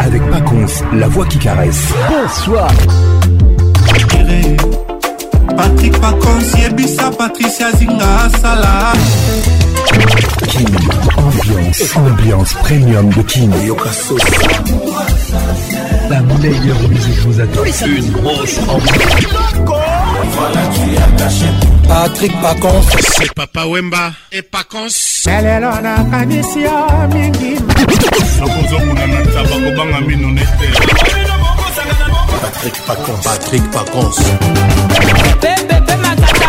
avec Paconce, la voix qui caresse. Bonsoir. Patrick Paconce, Yebisa, Patricia Zinga, Salah. Kim ambiance, ambiance premium de King. La meilleure musique vous attend. Une grosse ambiance. Voilà, tu as caché Patrick Pacons C'est Papa Wemba et Pacons Lelelo nakanisi yo ah, mingi nakozokuna na taba kobanga mino nete Patrick Pacons Patrick Pacons Pepepe mata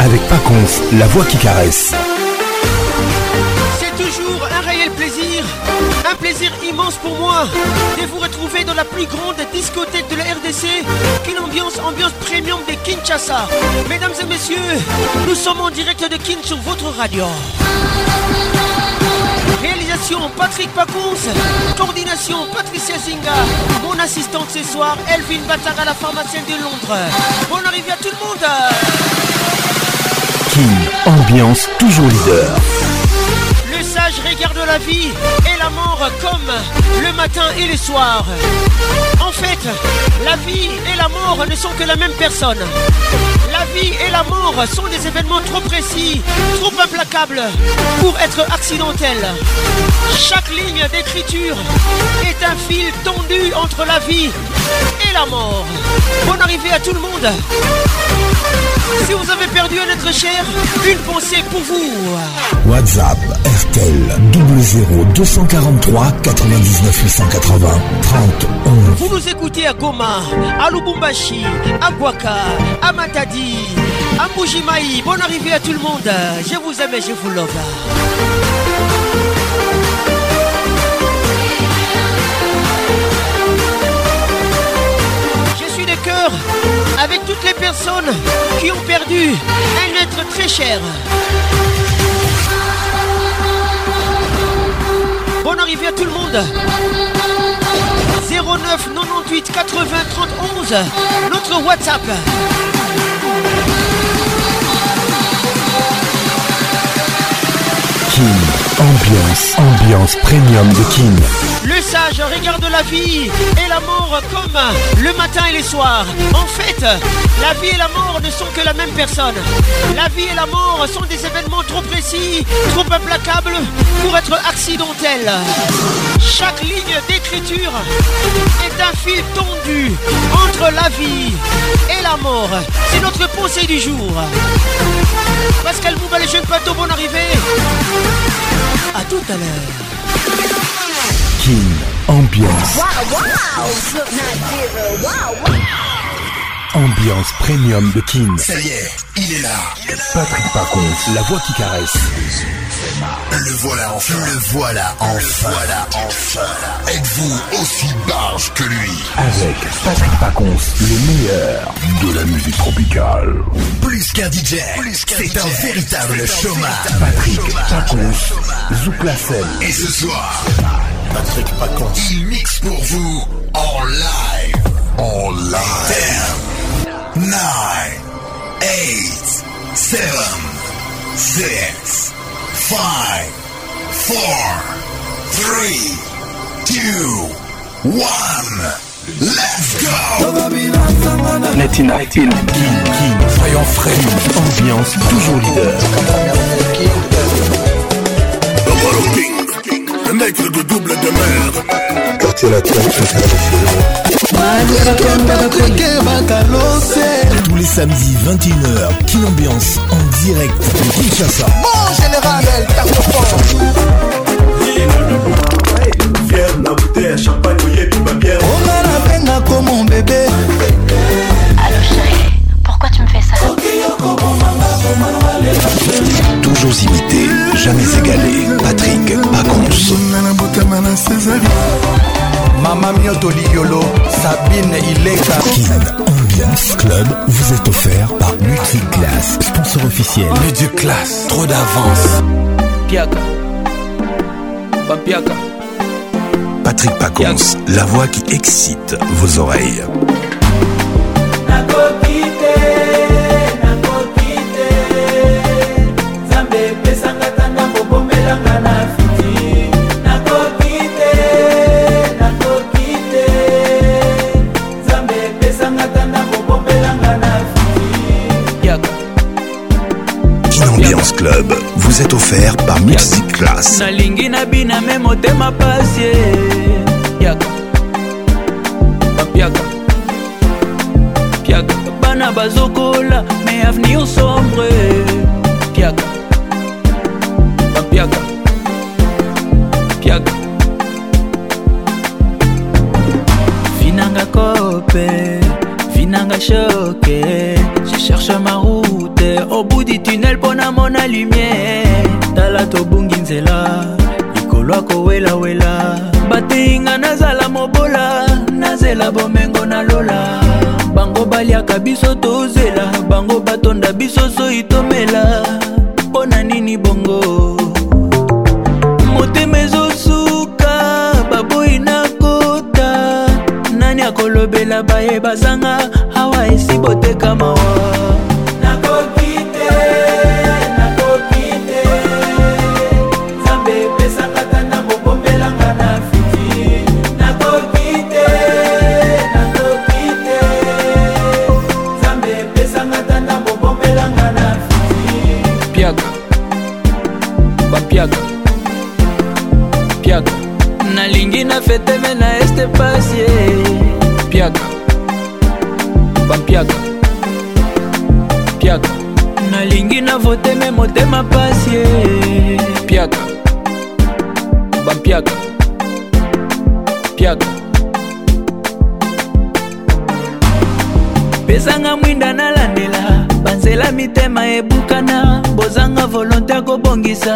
avec Paconf, la voix qui caresse. C'est toujours un réel plaisir, un plaisir immense pour moi de vous retrouver dans la plus grande discothèque de la RDC, une ambiance, ambiance premium de Kinshasa. Mesdames et messieurs, nous sommes en direct de Kin sur votre radio. Réalisation Patrick Pacons, coordination Patricia Zinga, mon assistante ce soir Elvin Batara, la pharmacienne de Londres. Bonne arrivée à tout le monde ambiance toujours leader. Le sage regarde la vie et la mort comme le matin et le soir. En fait, la vie et la mort ne sont que la même personne. La vie et la mort sont des événements trop précis, trop implacables pour être accidentels. Chaque ligne d'écriture est un fil tendu entre la vie et la mort. Bonne arrivée à tout le monde. Si vous avez perdu un être cher, une pensée pour vous. WhatsApp RTL 00 243 99 880 30 Vous nous écoutez à Goma, à Lubumbashi, à Guaka, à Matadi, à Mujimaï. Bonne arrivée à tout le monde. Je vous aime et je vous love. avec toutes les personnes qui ont perdu un être très cher. Bonne arrivée à tout le monde. 09 98 80 30 notre WhatsApp. Kim ambiance, ambiance premium de Kim le sage regarde la vie et la mort comme le matin et les soirs. En fait, la vie et la mort ne sont que la même personne. La vie et la mort sont des événements trop précis, trop implacables pour être accidentels. Chaque ligne d'écriture est un fil tendu entre la vie et la mort. C'est notre pensée du jour. Pascal Mouba, les jeunes bateaux, bon arrivée. À tout à l'heure. King ambiance. Wow, wow. Ambiance premium de King. Ça y est, il est là. Patrick Pacons, la voix qui caresse. Le voilà enfin. Le voilà enfin. voilà enfin. Êtes-vous aussi barge que lui Avec Patrick Paconce, le meilleur de la musique tropicale. Plus qu'un DJ, c'est un véritable chômage. Patrick Paconce, Zouk la Et ce soir. Patrick Pacons. Il mixe pour vous en live. En live. 10, 9, 8, 7, 6, 5, 4, 3, 2, 1. Let's go Let's King, King, soyons Frame, ambiance toujours leader. Le mec de double de mer. Quartier latin, tous les samedis 21h, Kin Ambiance en direct de Kinshasa. Mon général, elle carte fort. Fier, la bouteille à champagne, mouillée, tout va bien. On a la peine comme mon bébé. Allô chérie, pourquoi tu me fais ça Toujours imité jamais égalé. Patrick Pacons. Mama Mioto Liolo, Sabine Ileka. Kin Ambiance Club vous est offert par Multiclass, sponsor officiel. Multiclass, trop d'avance. Piaka. Patrick Pacons, la voix qui excite vos oreilles. Ambiance Club vous est offert par Music Class. nalingi nabina me motema pasi yaka yaka piaka bana bazokola Mais avenir sombre piaka piaka piaka Finanga kope Finanga choke je cherche ma au bout du tunnel mpo namona lumière tala tobungi nzela likolo akowelawela bateyinga nazala mobola nazela bomengo nalola bango baliaka biso tozela bango batonda biso soi tomela mpo na nini bongo motema ezosuka baboyi na kota nani akolobela baye bazanga awa esi boteka mawa teteme na este pasie piaka bapiaka piaka nalingi na voteme motema pasie piaka bapiaka piaka pesanga mwinda nalandela banzela mitema ebukana bozanga volonte akobongisa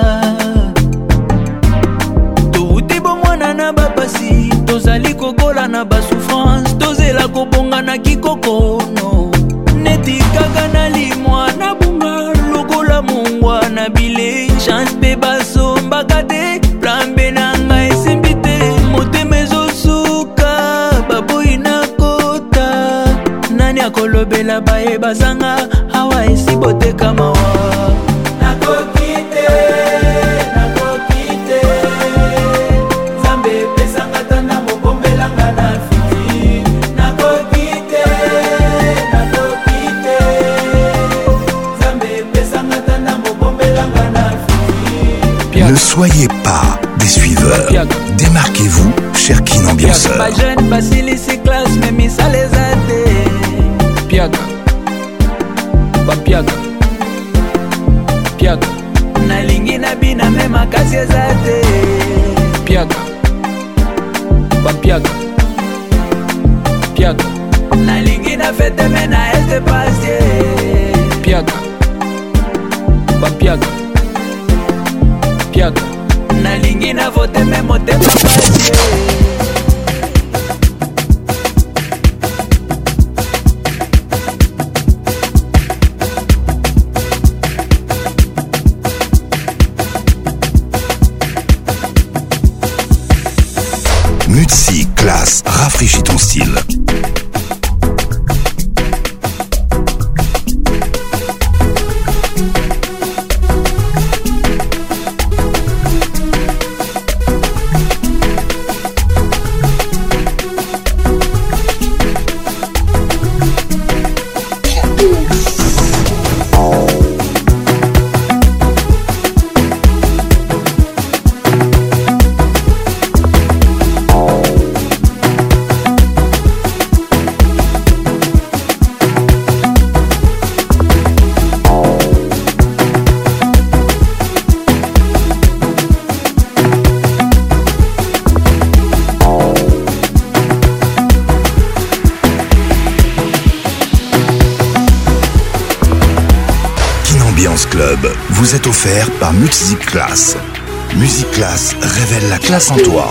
na basouffrance tozela kobonga na kikoko no neti kaka na limwa na bunga lokola mongwa na bilei chance mpe basombaka te plan mpe na ngai esimbi te motema ezosuka baboyi na kota nani akolobela bayebazanga awa esi boteka mawa soyez pas des suiveurs. Démarquez-vous, cher kin ambianceur. Pas jeune, facile, c'est classe, Piaga. Pas piaga. Piaga. Na lingi na bina, même à casse Piaga. Pas piaga. Piaga. Na lingi na fête, mais na est de passer. Piaga. Pas piaga. voter, même au départ. par Class. Music Class révèle la classe en toi.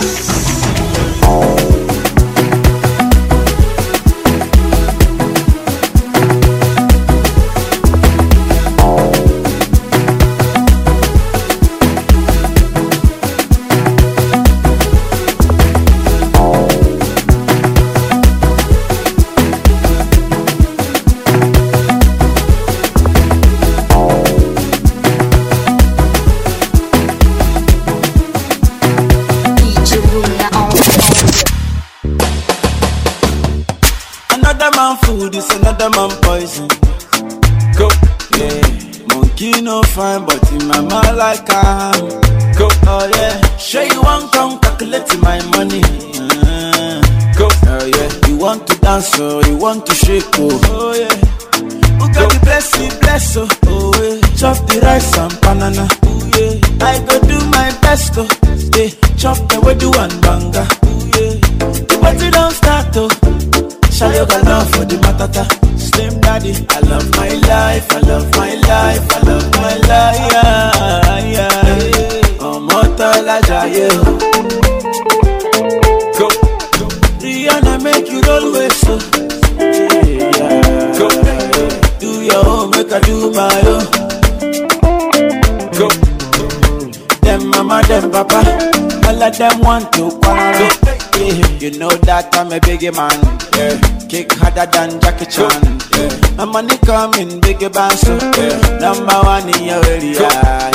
you want to shake oh them want to quarrel. Yeah. You know that I'm a biggie man. Yeah. Kick harder than Jackie Chan. Yeah. My money coming, biggie bounce. So, yeah. Number one in your area. Yeah.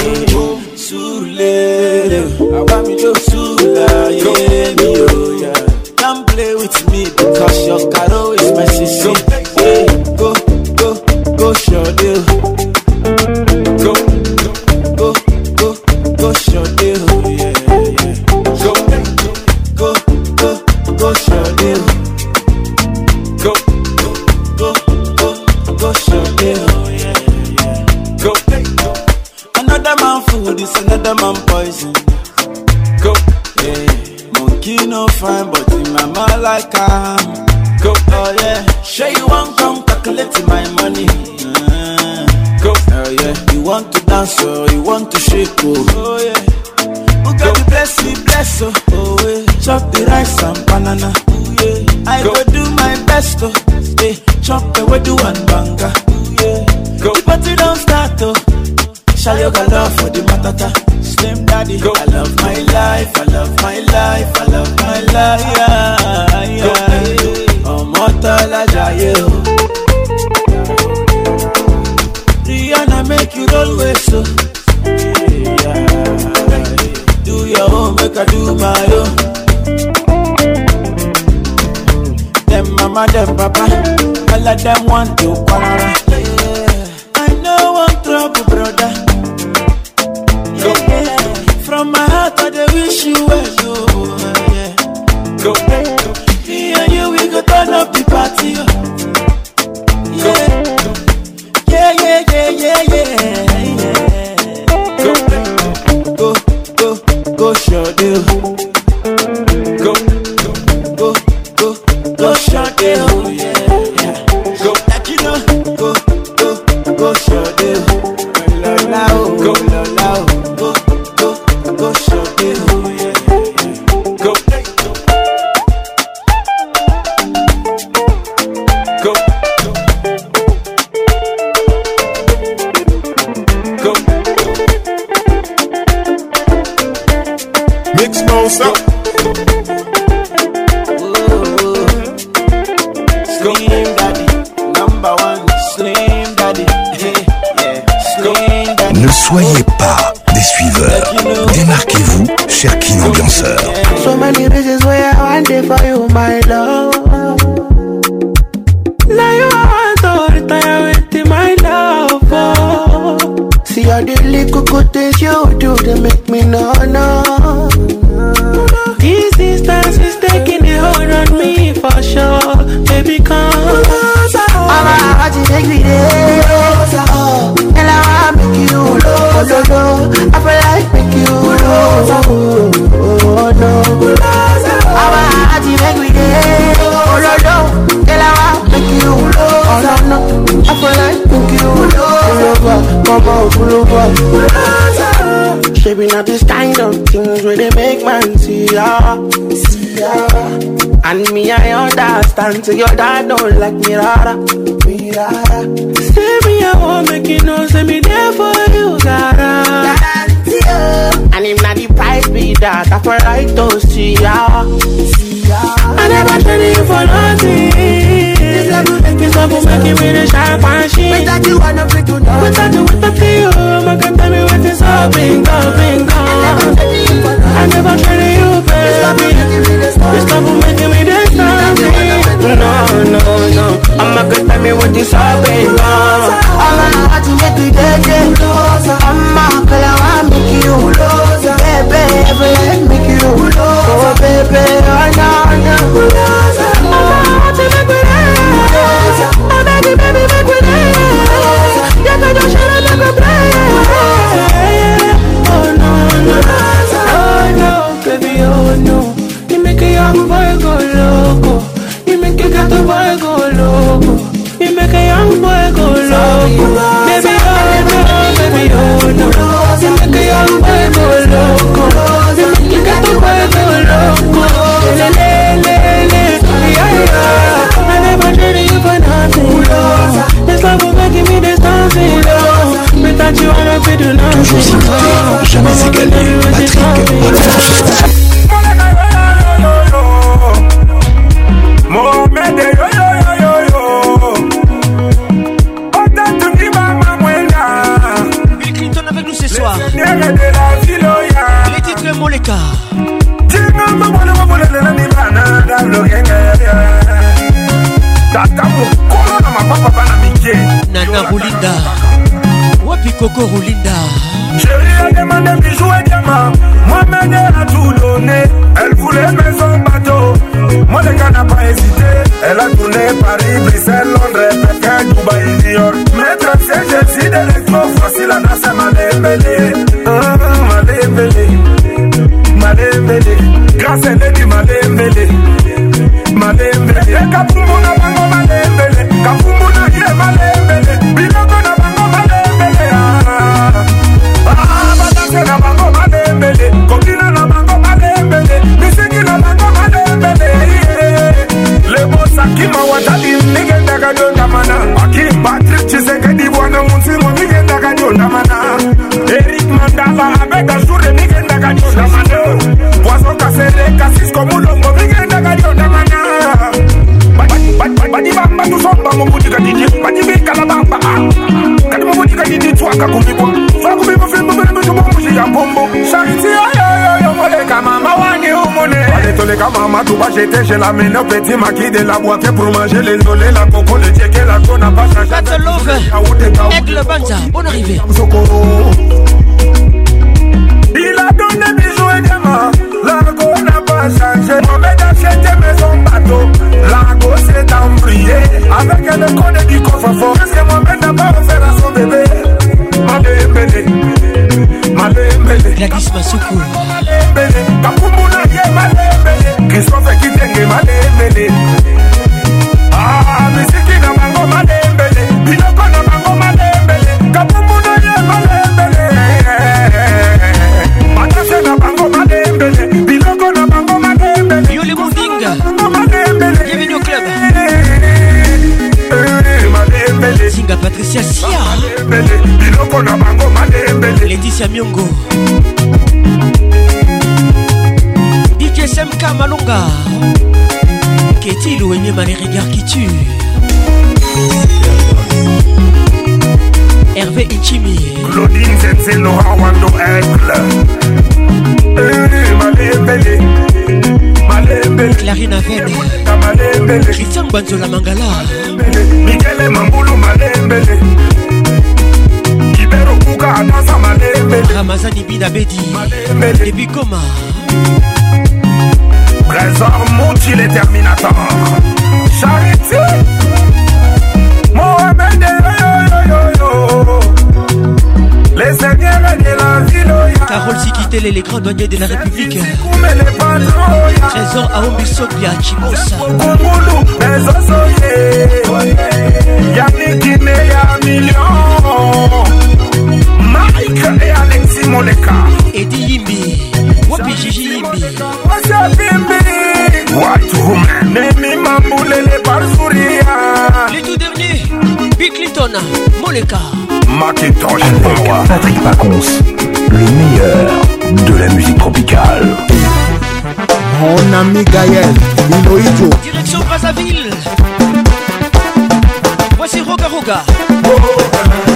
Sule, I want me to Sula, yeah, me, yeah. Don't play with me because your caro is my sister. Yeah. Go, go, go, show deal. them want to come So your dad don't like me rara Linda. Chérie a demandé bijoux et diamants. Moi-même, elle a tout donné. Elle voulait maison, bateau. Moi, les gars n'a pas hésité. Elle a tourné Paris, Bruxelles, Londres, Pékin, Dubaï, New York. Mais 37, j'ai dit d'électro facile à Nassa, m'a débélé. M'a débélé. M'a débélé. Grâce à Lady, m'a débélé. M'a débélé. Et quand tout le monde a zakuvigwa vakuvigwa vimuvirimuzimukumushiya mbombo shariti yoyoyoyomoleka mama wani umune aletoleka mama tuba jete je la mene petit maki de la boite pour manger les lolé la coco le tieke la kona pasaaoudeaigle banza bonne arrivée Il a donné bisous et diamants, l'argot n'a pas changé. On met d'acheter maison bateau, l'argot s'est embrouillé. Avec le code du coffre-fort, parce que moi-même n'a pas offert à son bébé. malembele malembele gladys masuku malembele kapumbuna ye malembele kristofe kitenge malembele misiki na bango malembele biloko na bango malembele kapumbuna ye malembele matase na bango malembele biloko na bango malembele yole mondinga bienvenue au club Zinga Patricia Sia malembele biloko na bango malembele leticia miongo djsmk malonga keti louenyema les regards qui tue hervé ichimi claudine zenzelora wando aigle malembele malembele clarine avene malembele christian banzola mangala mikele mambulu malembele luka naza malemele ramazani bina bedi epi koma trésor monti le terminator charité mohamede les seigneurs de la ville oh, Carole Sikitele, les grands douaniers de la République oh, Trésor Aombi Sobia, Chimosa Yannick Kiné, y'a millions et Alexis Moleka. Eddie Yimbi, Wapi Gigi Yimbi. Masha Bimbi, White Woman. Nemi Mamboulele Barzouria. Les tout derniers, Big Clinton, Moleka. Macintosh, Avec Patrick Pacons, le meilleur de la musique tropicale. Mon ami Gaël, Minoïdjo. Direction Brazzaville. Voici Roga Roga. Oh, oh, oh.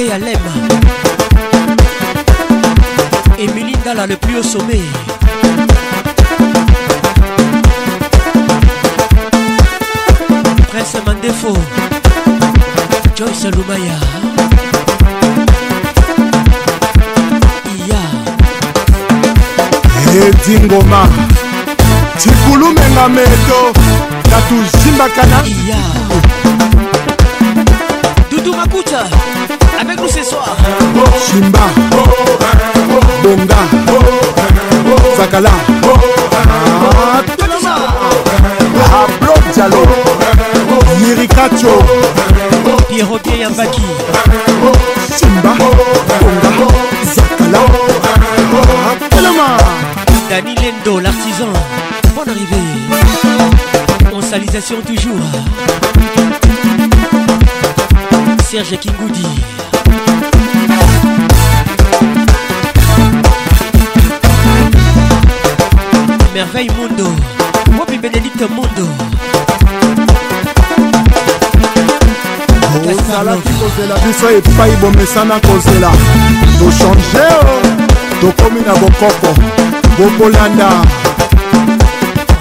Dédé Yalem Émilie Dala le plus haut sommet Prince Mandefo Joyce Lumaya Iya Edingoma eh, tikulumenga meto natuzimbaka na iya dudu makuta pour ce soir. Chimba, Bonga, Zakala, Ablo Diallo, Mirikacho, Pierrotier Yambaki, Chimba, Bonga, Zakala, Telema, Dani Lendo, l'artisan, bonne arrivée. Consalisation toujours. Serge Kingoudi. Merveille Mundo, Bobby Benedict Mundo. ozalaki kozela biso epai bomesana kozela tochange tokomi na bokoko bokolanda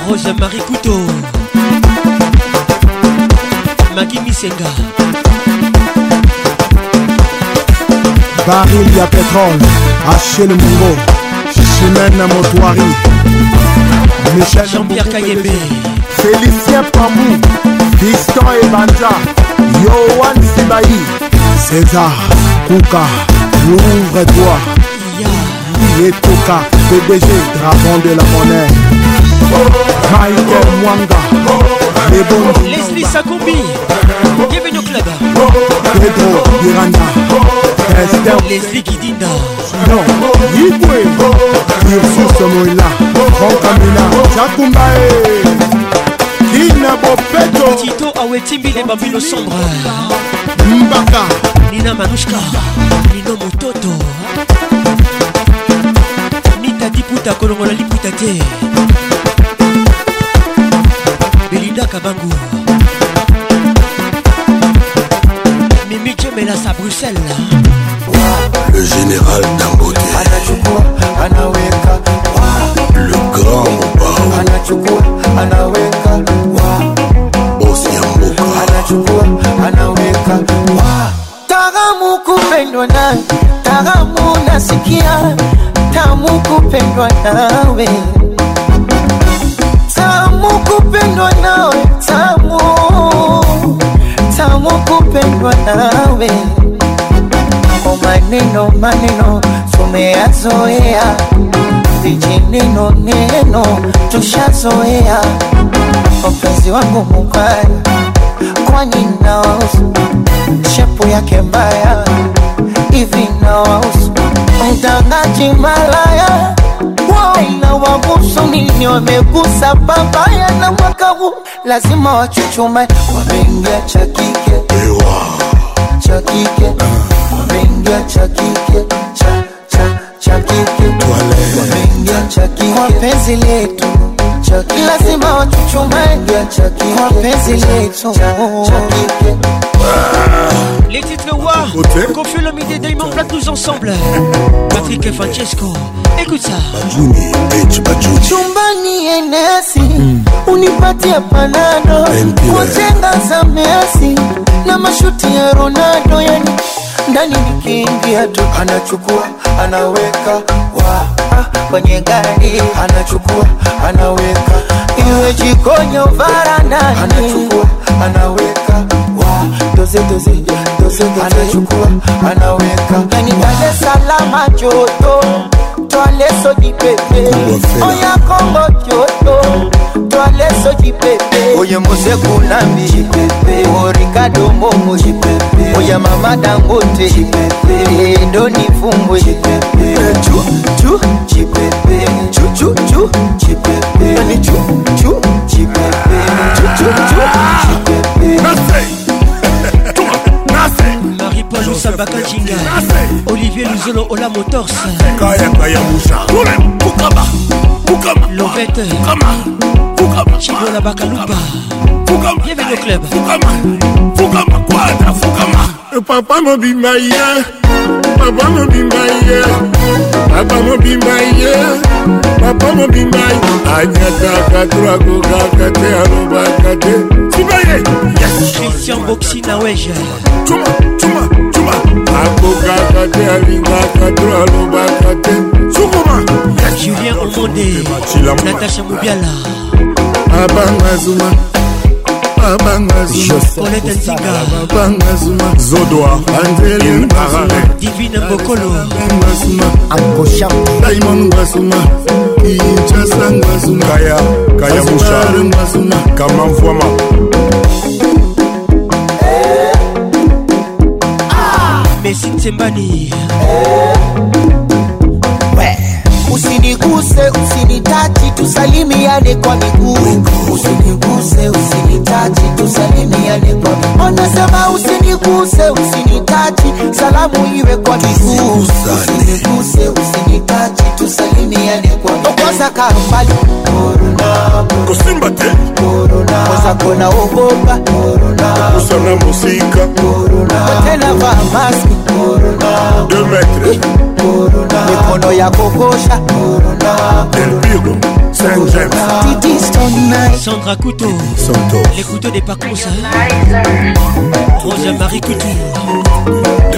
roge marie kuto maki misenga baril ya petrole achel mongo chimena motoari michel jean-pierre kayebe félicien pamou distan ebanja yoan sibai césar kuka louvre-toi yetoka pdg dragon de la monnaie michael mwanga oh. lebonlesli sakumbi Bienvenue au club. Pedro Miranda. Esther. Leslie Kidinda. Non. Yibwe. Ursus Moïla. Franck Amina. Jakumbae. Eh. Kina Bopeto. Tito Awetimbi les bambino sombre. Mbaka. Nina Manushka. Nino Mototo. Nita Diputa Kolongola Liputa te. Belinda Kabangu. menace à Bruxelles là. Le général Damboté. Le grand Mobao. Osiamboka. Taramu kupendwa na taramu nasikia tamu kupendwa nawe tamu kupendwa nawe tamu moko pendwa nawe ko oh, maneno maneno tumeyazoea vijineno neno tushazoea mpenzi wangu mubaya kwani nawausu shepu yake mbaya hivi nawausu mtangaji malaya Wai na wagusu nini wamegusa babaya na mwaka huu lazima wachuchume, wameingia cha kike cha kike wameingia cha kike cha cha cha kike wameingia cha kike kwa letu lazima wachuchumae vya Chucky, mapenzi letu les titres War, confus le midi Diamond Plat ensemble. Patrick et Francesco, écoute ça. Eh, chumbani enesi mm. unipatia panado kujenga za Messi na mashuti ya Ronaldo, yani ndani nikiingia tu anachukua anaweka Ah, anachukua kwenye gari anachukua anaweka iwe jikonyo varanani anaweka anaweka anaweka anaweka anaweka anaweka anaweka anaweka anaweka anaweka toaleso dipepe oya kongo kyoto toaleso dipepe oye oh, moseku lambi orikado oh, mbongo oya oh, mama dangote endoni fumbwe Chipepe, musa bakajinga olivier luzolo ola motors kayakaya musa kukama kukama lovete kukama kukama chibola bakalupa kukama bienvenue au club kukama kukama kwata kukama papa mobimba ye papa mobimba ye papa mobimba ye papa mobimba ye anyataka twakokaka te alobaka te sibaye christian boxi nawege sukuma akokaka te alingaka to alobaka te sukuma julien omonde natasha mobiala abanga zuma babangazolete nzinga babangazuma zodoa andrelinbarare divine bokolo akosha daimon ngwasuma inchasa ngwasuma kaya kaya musha ngwasuma kamamvwama messi tsembani usiniguse, usinitachi, tusalimiane kwa miguu. Usiniguse, usinitachi, kwa usiniguse, salamu iwe kwa miguu. Usiniguse, usinitachi, tusalimiane kwa miguu. kambali Corona, kusimba te kona kusana musika mikono ya kokosha Del Pirlo, Saint-James. Sandra Couteau, les couteaux des parcours. Hein. Rosa Marie Couture,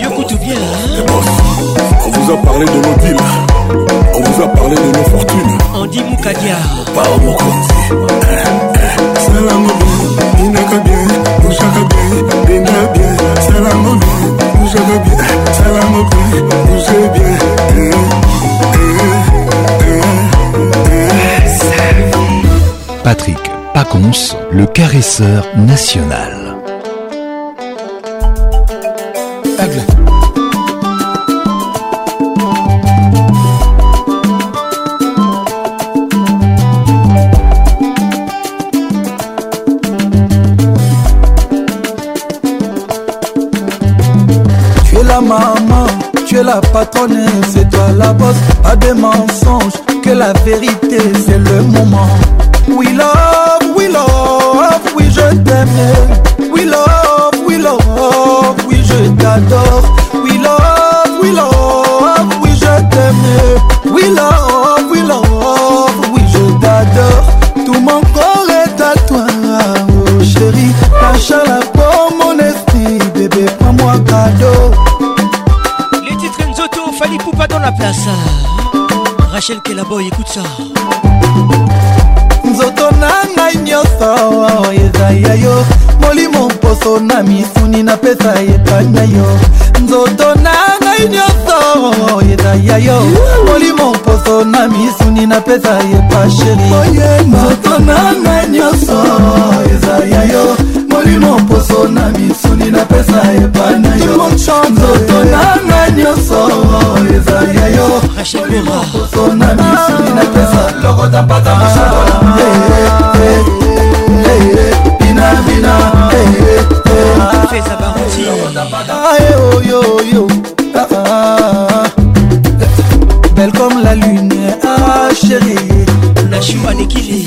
Yoko bien. Hein. On vous a parlé de nos villes, on vous a parlé de nos fortunes. Andy Moukadia, pas au mon Salam inaka bien, Mouchaka bien, Inga bien, Salam bien, Mouchaka bien, Salam bien, Mouchaka bien. Patrick Pacons, le caresseur national. la patronne, c'est toi la boss Pas des mensonges, que la vérité, c'est le moment. We love, we love, oui je t'aime. We love, we love, oui je t'adore. We love, we love, oui je t'aime. We love. Poupa dans la place Rachel Kelaboy écoute ça nzoto na ngai nyonso oh, oh, ezai ya yo molimo mposo na misuni napesa epai na yo nzoto na ngai nyonso oh, ezai ya yo molimo mposo na misuni napesa epai sheri nzoto na ngai nyonso ezai ya yo molimo poso na misuni napesa epana yo nzoto nanga nyonso ezali ya yo molimo poso na misuni napesa lokota mpata mosokola binabina Belle comme la lune, ah chérie, la chouane qui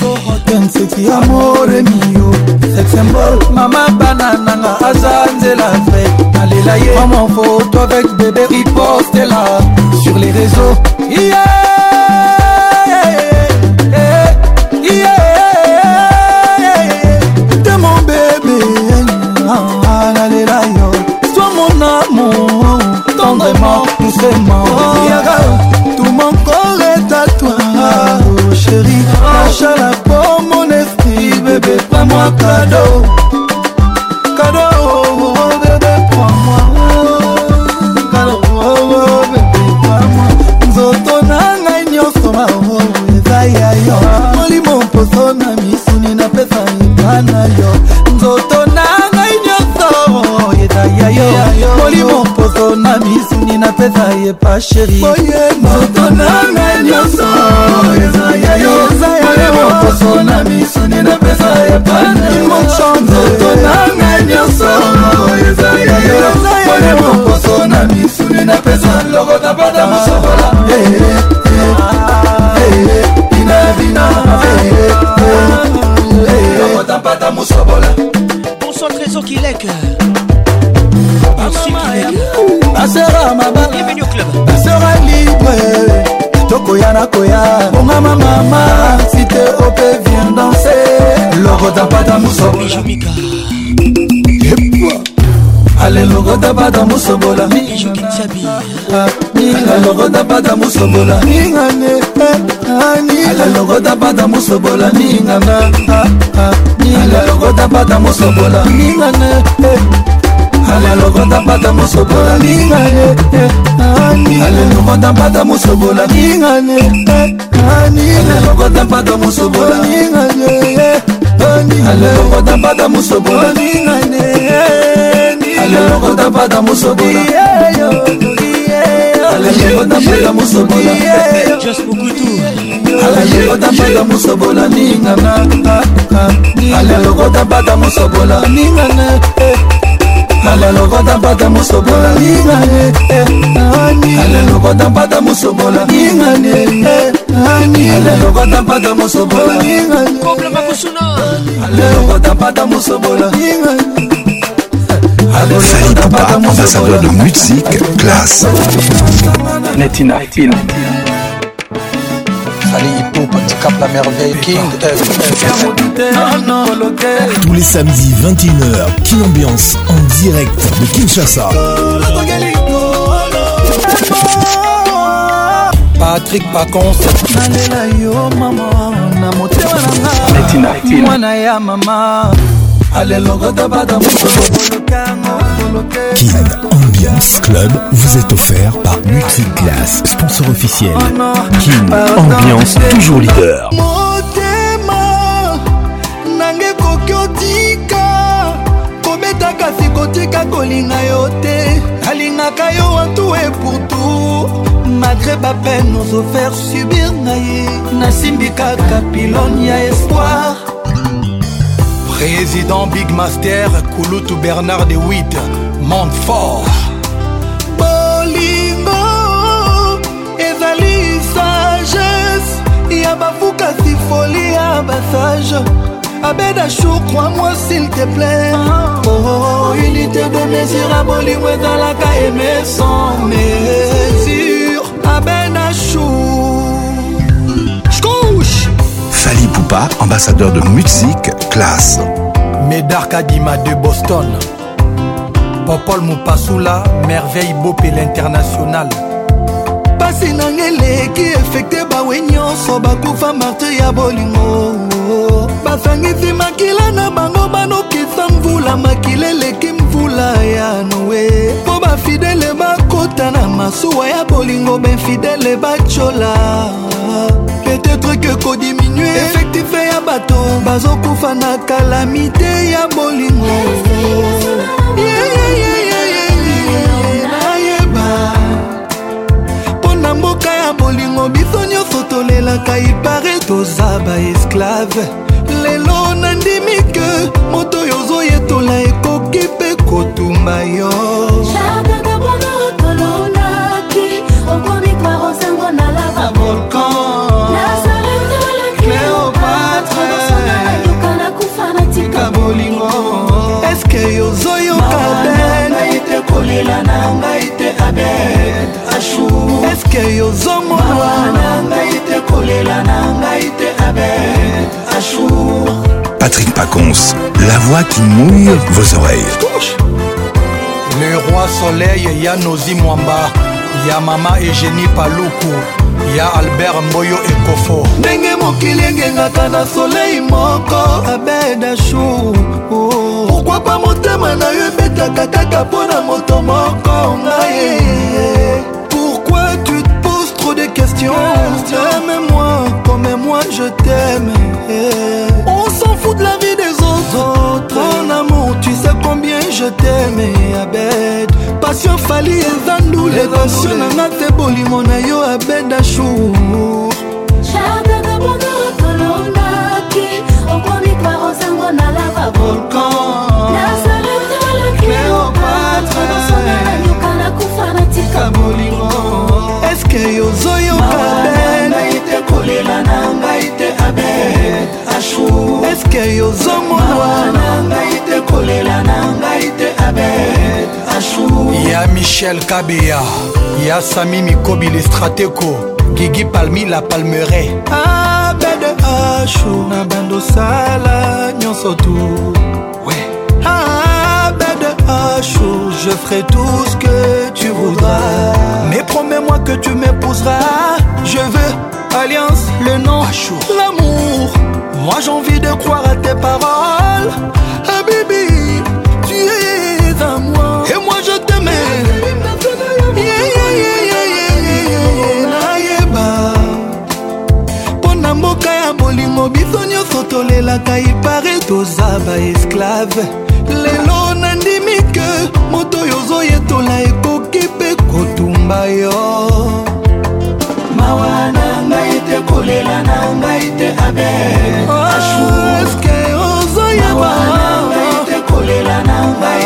mseki ya moremio sexembol mama bana nanga aza nzela fe nalela ye maman foto avec bébé ripostela sur les réseaux yeah! cadeau Cadeau, oh, oh, oh bébé, prends-moi Cadeau, oh, oh bébé, prends-moi Nzoto na ngai nyonso ma oh eza ya yo Molimo mposo na misuni napesa eba na yo Nzoto na ngai nyonso eza ya yo Molimo mposo na misuni napesa eba sheri Nzoto na ngai nyonso Kineka Merci Kineka Basera mabala Bienvenue au club Basera libre tokoya na koya bongama mama site ope vien danse lokota pata musobolamika ale lokota pata musobola minga lokota pata musobola mingane alokota pata mosobola ninganga alokota pata mosobola ninganga eh, eh. alokota pata mosobola ningane eh, alokota pata mosobola ningane alokota pata mosobola ningane alokota pata mosobola ningane alokota pata mosobola alokota pata mosobola just beaucoup tout alaye otabata mosobola ningana ah, ah. alelo kotabata mosobola ningana eh. alelo kotabata mosobola ningane eh. alelo kotabata mosobola ningane eh. alelo kotabata mosobola ningane alelo kotabata mosobola ningane Farid Pouba dans un bloc de musique classe. Netina, Netina. cap la merveille King Tous les samedis 21h, King Ambiance en direct de Kinshasa. patrik paconsenalela yo mama na motema nanga mwana ya mama Kin Ambiance Club vous est offert par Multiclass, sponsor officiel. Oh Kin Ambiance, toujours leader. kasi kotika kolinga yo te nalingaka yo antu eputu malgré bapeine ozofer subir na ye nasimbi kaka pilone ya espoir Président Big Master, Kouloutou Bernard de Witt, monte fort. Bolingo, ezali sagesse, y'a bafuka si folie ya abeda chou crois-moi s'il te plaît ah. oh, oh, unité de mesure à bolingo ezalaka aime sans mesure abeda chou Fali Poupa, ambassadeur de musique classe. Médar Kadima de Boston Popol Mupasula, merveille Bopé l'international mpasi na ngai eleki efekte bawe nyonso bakufa marte ya bolingo basangisi makila na bango banokisa mvula makila eleki mvula ya noe mpo bafidele bakota na masuwa ya bolingo benfidele bacola peut-être que kodiminue effective ya bato bazokufa na kalamite ya bolingo mpo na mboka ya bolingo biso nyonso tolelaka ipare toza baesklave lelo nandimi ke moto oyo ozoyetola ekoki mpe kotumba yo Jardin. nzela na ngai te abet ashu eske yozomonwa na ngai te kolela na ngai te abet ashu Patrick Pacons, la voix qui mouille vos oreilles. Le roi soleil Yanozi Mwamba, ya mama Eugénie Paluku, ya Albert Mboyo Ekofo. Ndenge mokili engengaka na soleil moko abedashu. papa motema na yo ebetaka kaka mpo na moto moko ngai pourquoi tu te poses trop de questions aime moi comme moi je t'aime on s'en fout de la vie des autres mon amour tu sais combien je t'aime abed passion fali ezandule passion nanga te bolimo na yo abed ashur bongo nalava volkan cléopatreyoka nakufa natika bolingo eske yozoyoka te kolela na ngai te abe ashu eske yozomona na ngai te kolela na ngai te abe ashu ya michel kabeya ya sami mikobi le strateko gigi palmi la palmeret abede ashu na tosala nyonso tu ah, chaud, je ferai tout ce que tu voudras. Mais promets-moi que tu m'épouseras. Je veux alliance, le nom, l'amour. Moi j'ai envie de croire à tes paroles. tolelaka ipare toza baesklave lelo nandimi ke moto oyo ozoyetola ekoki mpe kotumba yo mawa na ngai te kolela na ngai te abeeske ozoyebaeske oh, ashur ozoyaka kolela na ngai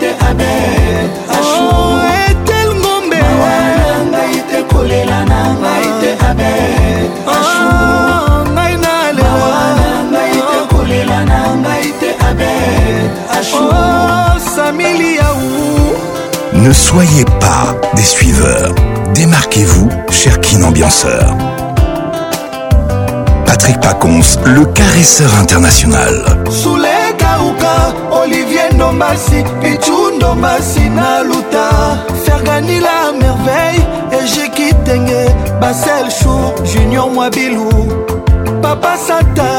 te abe ashur Ne soyez pas des suiveurs. Démarquez-vous, cher Kin Ambianceur. Patrick Pacons, le caresseur international. Olivier Ndombasi, Pichou Ndombasi Naluta, Fergani la merveille, et quitté Ngé, Basel Chou, Junior Mwabilou, Papa Satan.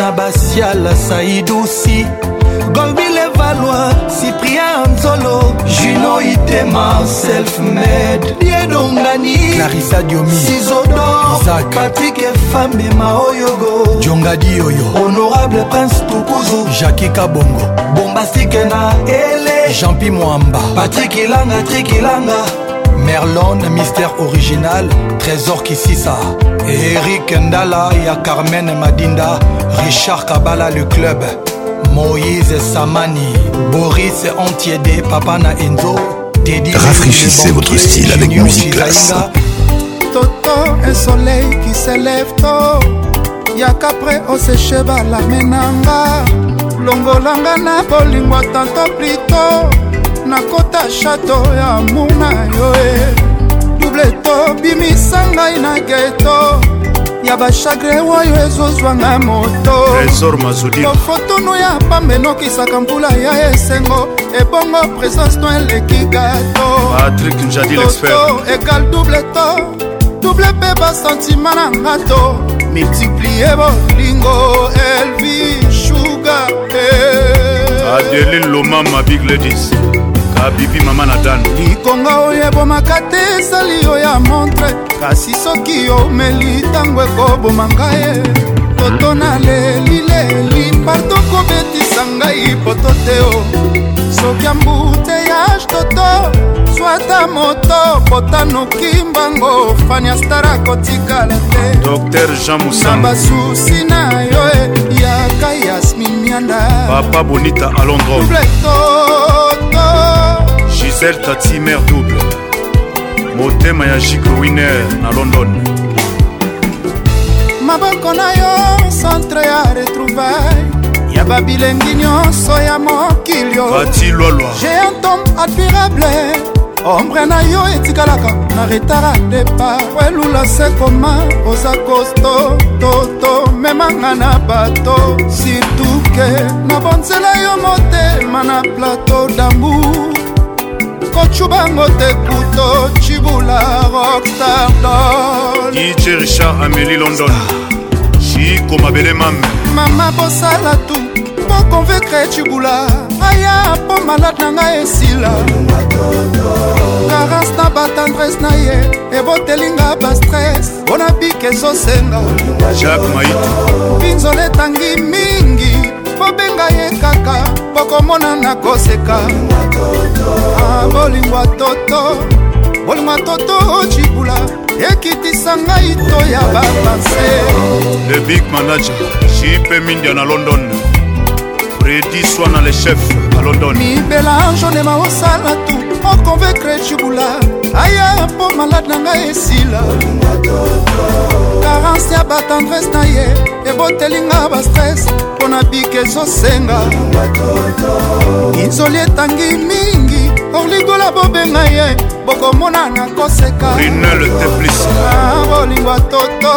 na basiala saidusi golbile valoi cyprien nzolo juno itema selfmed diedongani clarisa diomi sizodor patrik efambema oyogo jongadi oyo honorable prince tukuzu jaki kabongo bombastike na ele jeanpi moamba patrik ilanga trik ilanga Merlon, mystère original, trésor Kississa Eric Ndala, ya Carmen Madinda Richard Kabala, le club Moïse Samani Boris Antiede, Papana Enzo Rafraîchissez votre style avec musique Toto, qui nakota chateau ya mbuna yo e double to bimisa ngai na geto ya bachagre oyo ezozwanga motolofotunu ya pamba enokisaka mpula ya esengo ebongo présence no eleki gatoto ekal double to double mpe basentima na ngato multiplie bolingo elvi shuga eh. adeline loma mabig ledis abibi ah, mama na dan likonga oyo ebomaka te esali yo ya montre kasi soki omeli ntango ekoboma ngai e. toto nalelileli parto kobetisa ngai poto te o soki ambuteyage toto swata moto potanoki mbango fania star akotikala te dr jean musa na basusi na yo e, yaka yasmin mianda papa bonita alondro toto marcel tati mare double motema ya jiko winer na london maboko na yo centre ya retrouvaille ya babilengi nyonso ya mokili yoatilwalwa géant homme admirable ombre na yo etikalaka na retara depa welula se koma oza kosto toto memanga na bato situke na bonzela yo motema na plateau damour kocubango te kuto cibula roktardon dj richard ameli london chiko mabele mame mama bosala tu mokonvekre cibula aya mpo malade na ngai esila karance na batendrese na ye ebotelinga bastres mpona bike ezosenga jacques maiti pinzola etangi mingi kobenga ye kaka pokomona na koseka Ah, bolingwa toto bolingwa toto cibula ekitisa ngai to ya bapanse le big manager jipe mindia na london fredi swana le chef à london mibela jonema osala tu oconvaincre cibula aya mpo malade na ngai esila carence ya batendrese na ye ebotelinga bastres mpo na bike ezosenga izoli etangi mingi orligola bobenga ye bokomona na koseka bolingwa toto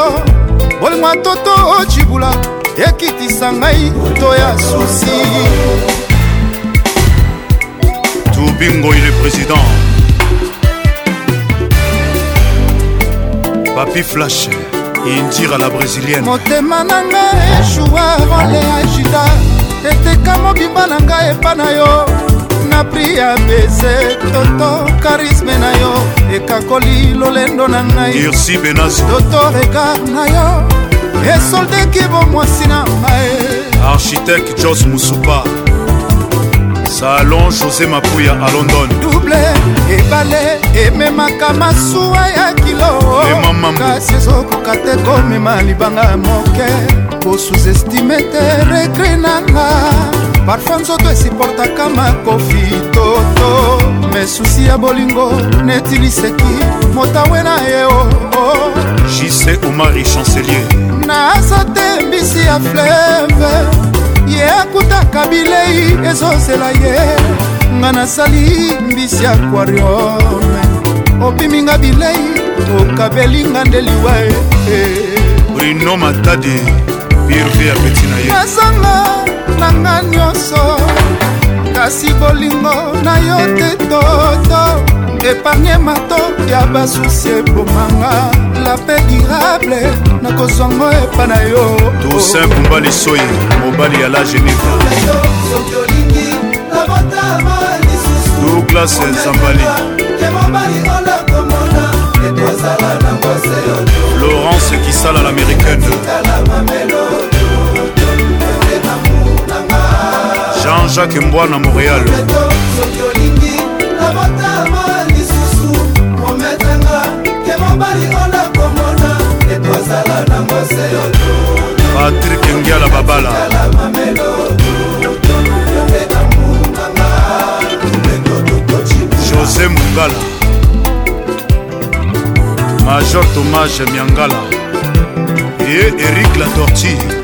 bolingwa toto ocibula ekitisa ngai to ya susi tubingoi le président papi flashe indira la brésilienne motema na nga eshua role ashida eteka mobimba na ngai epa na yo na pri ya bese toto karisme na yo ekakoli lolendo na ngai irsi benas toto regard na yo esoldeki bomwasi na ngai architecte jos musupa salon josé mapuya a london double ebale ememaka masuwa ya kilo kasi ezokoka te komema libanga moke kosuzestime te regre nanga parfum nzoto esiportaka makofi toto mesusi ya bolingo neti liseki motawe na ye oo oh, oh. jise omari chancelier naza te mbisi ya fleve ye akutaka bilei ezozela ye nga nasali mbisi aquariome opiminga bilei okabelinga nde liwa brino matadi pirve apeti na ye nazanga nanga nyonso kasi bolingo na yo te toto epargne mato ya basusi ebomanga lape durable nakozwango epa na yo tosin kumba lisoi mobali ya la geneva douglas nzambali laurence kisala l'américaine jean-jacques mbwana montréal soki olingi nabotama lisusu kometanga ke mobali olakomona etozala na moseyoto patrik ngiala babala josé mungala major tomage miangala et erik la tortille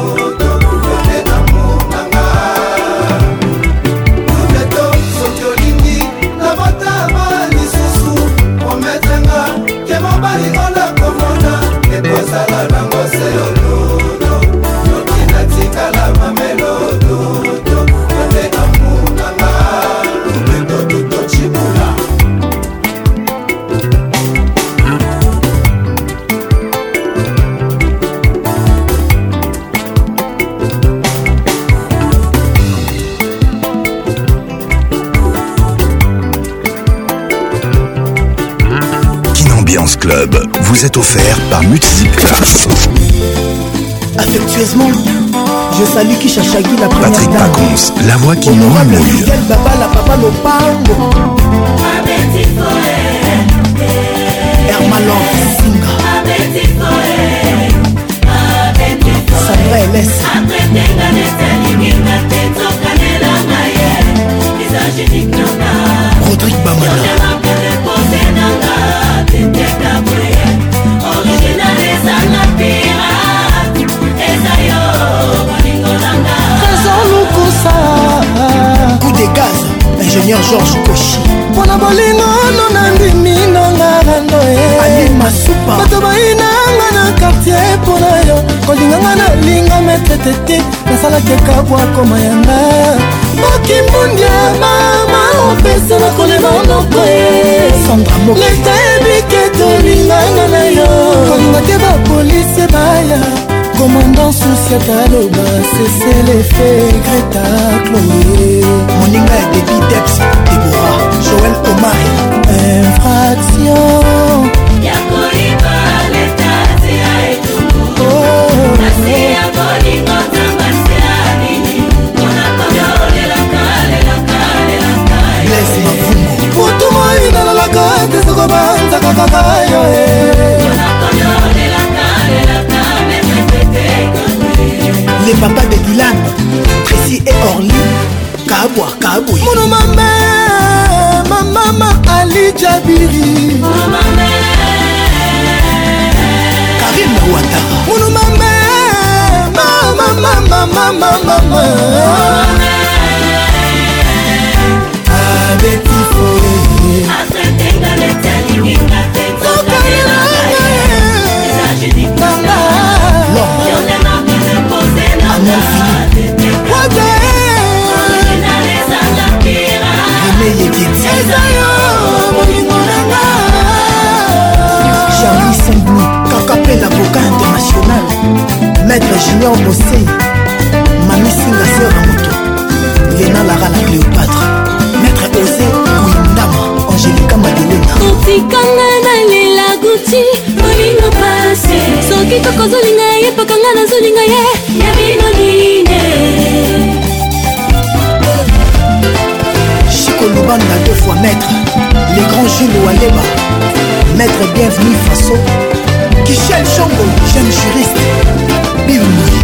offert par Multipla. Affectueusement, je salue Kishachagi la première Patrick dame. Pacons, la voix qui nous mouille. Baba, la papa nous parle. Hermalon Singa. Sandra Elès. Rodrigue Bamana. ingénieur georges koshi mpona bolingo no nandimi nanga rando e. masupa bato bayinanga na kartier mpona yo kolinganga nalinga metetete nasalaki kabwa koma yanga mokimbundi mama opesa na kolema noko e. leta yebike tolingana na yo kolinga te bapolisi baya komanda susiaka loba seselefe greta chloe moninga ya debi deps debora joel omari infraction ya koyiba leta nzela etumbu kasi ya kolingo nzamba nzela nini mpona koyo lelaka lelaka lelaka kutu moyi nalalaka ete soko banzaka kaka yo e papa de Dylan Tracy et Orly Kabwa Kabou Mono mama ma mama Ali Jabiri Mono mama Karim Ouattara Mono mama mama mama mama mama Abeti Foye Asentenga Leta Liminga eyeki eza yo bolingo nanga charli sembni kakapela voka international maître junior bosei mamisinga seur ya moto lena lara la cléopatre maître ose kuindama angelika madelena otikanga nalela guti bolingo pase soki tokozolinga ye pakanga nazolinga ye ya bino nine banda deux fois maître les grands jules waleba maître bienvenu faso kichel chongo jeune juriste bimbi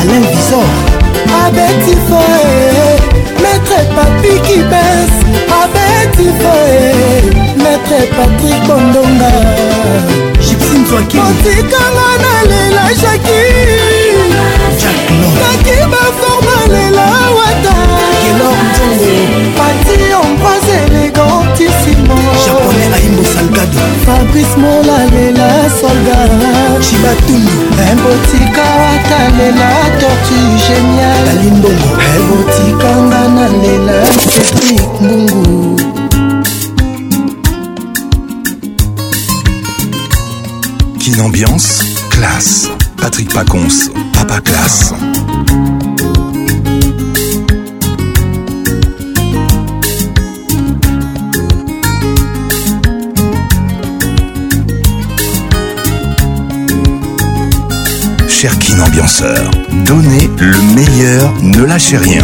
alain visor abetifoe maître papi kibes abetifoe maître patrik bondonga otikanga na lela jaki naki baforma lela fati en pati élégantissime. japonais aimbo salgado fabrice molalela solda la ebotika watalela tortu génial alimbongo ebotikanga na lela cedrik ngungu Quelle ambiance classe. Patrick Pacons, Papa classe. Cherkin Ambianceur. Donnez le meilleur, ne lâchez rien.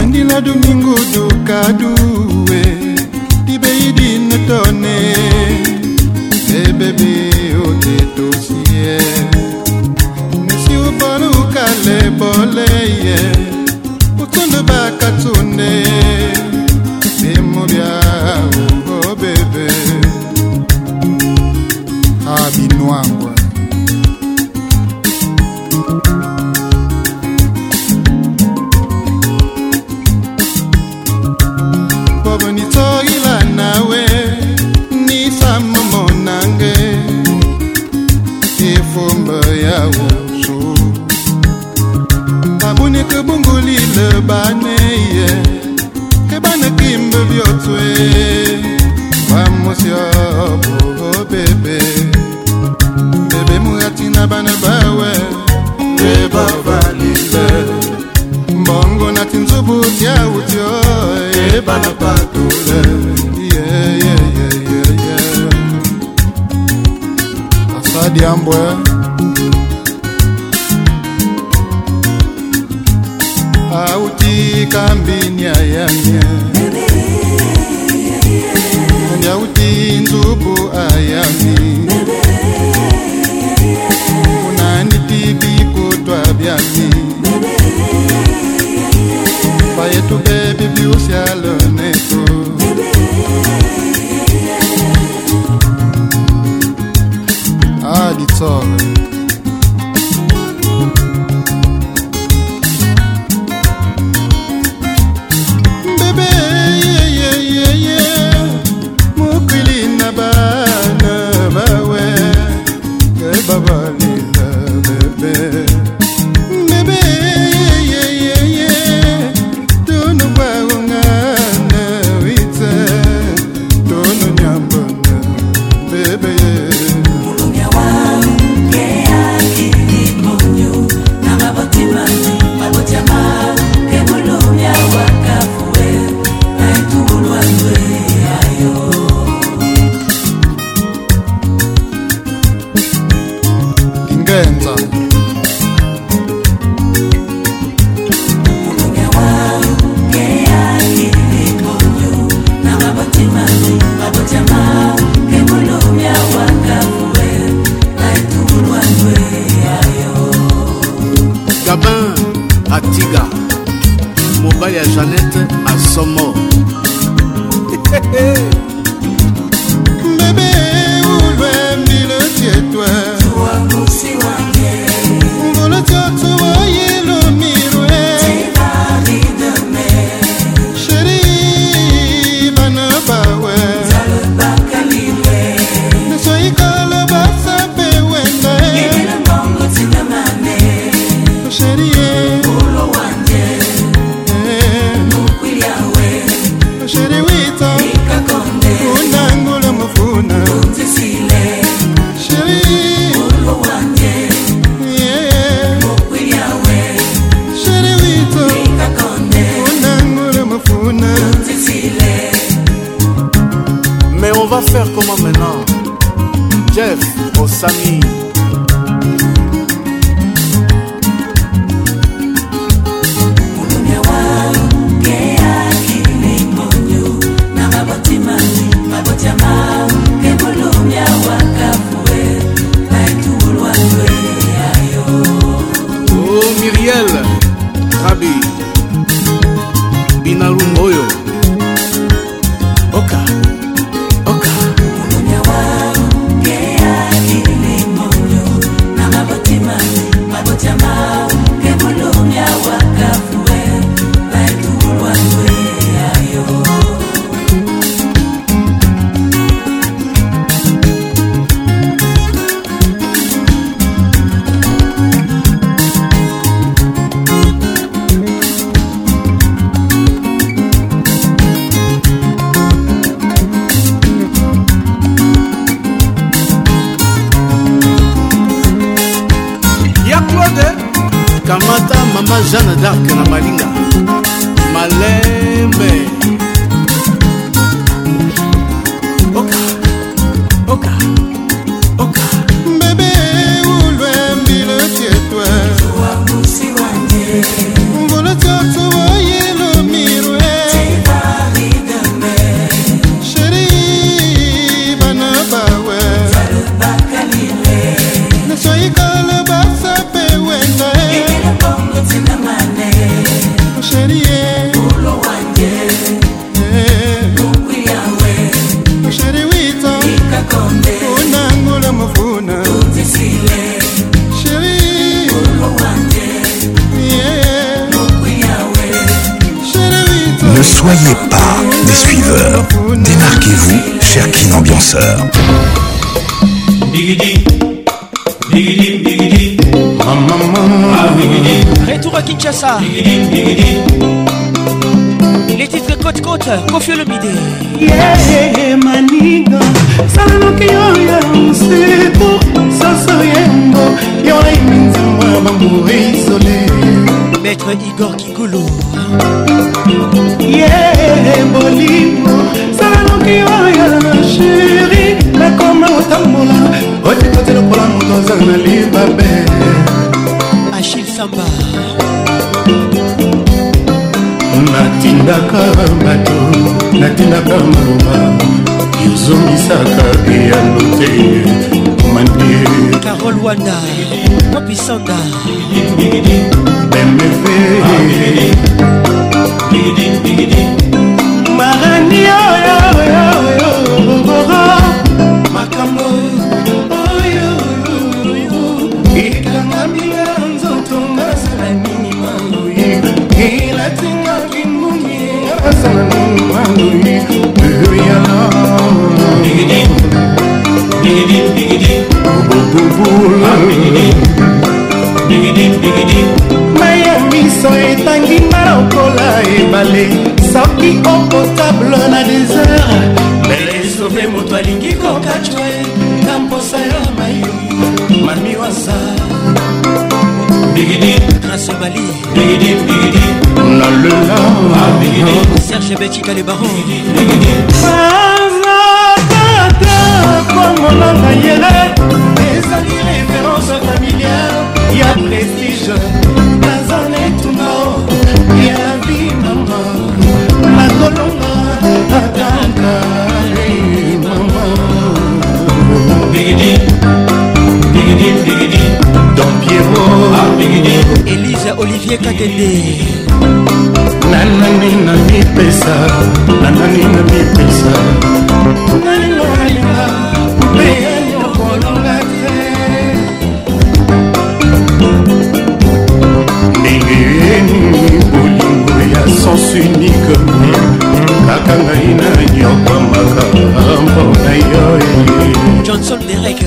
johnson derek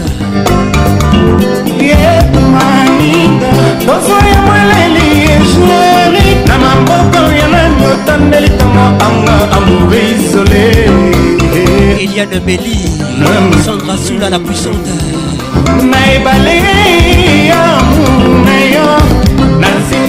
yemaninga doso ya mweleli ejeri na maboko ya nani otandelikanga anga amourisole eliane beli sandra sula la puissante na ebale ya muna yo nasinga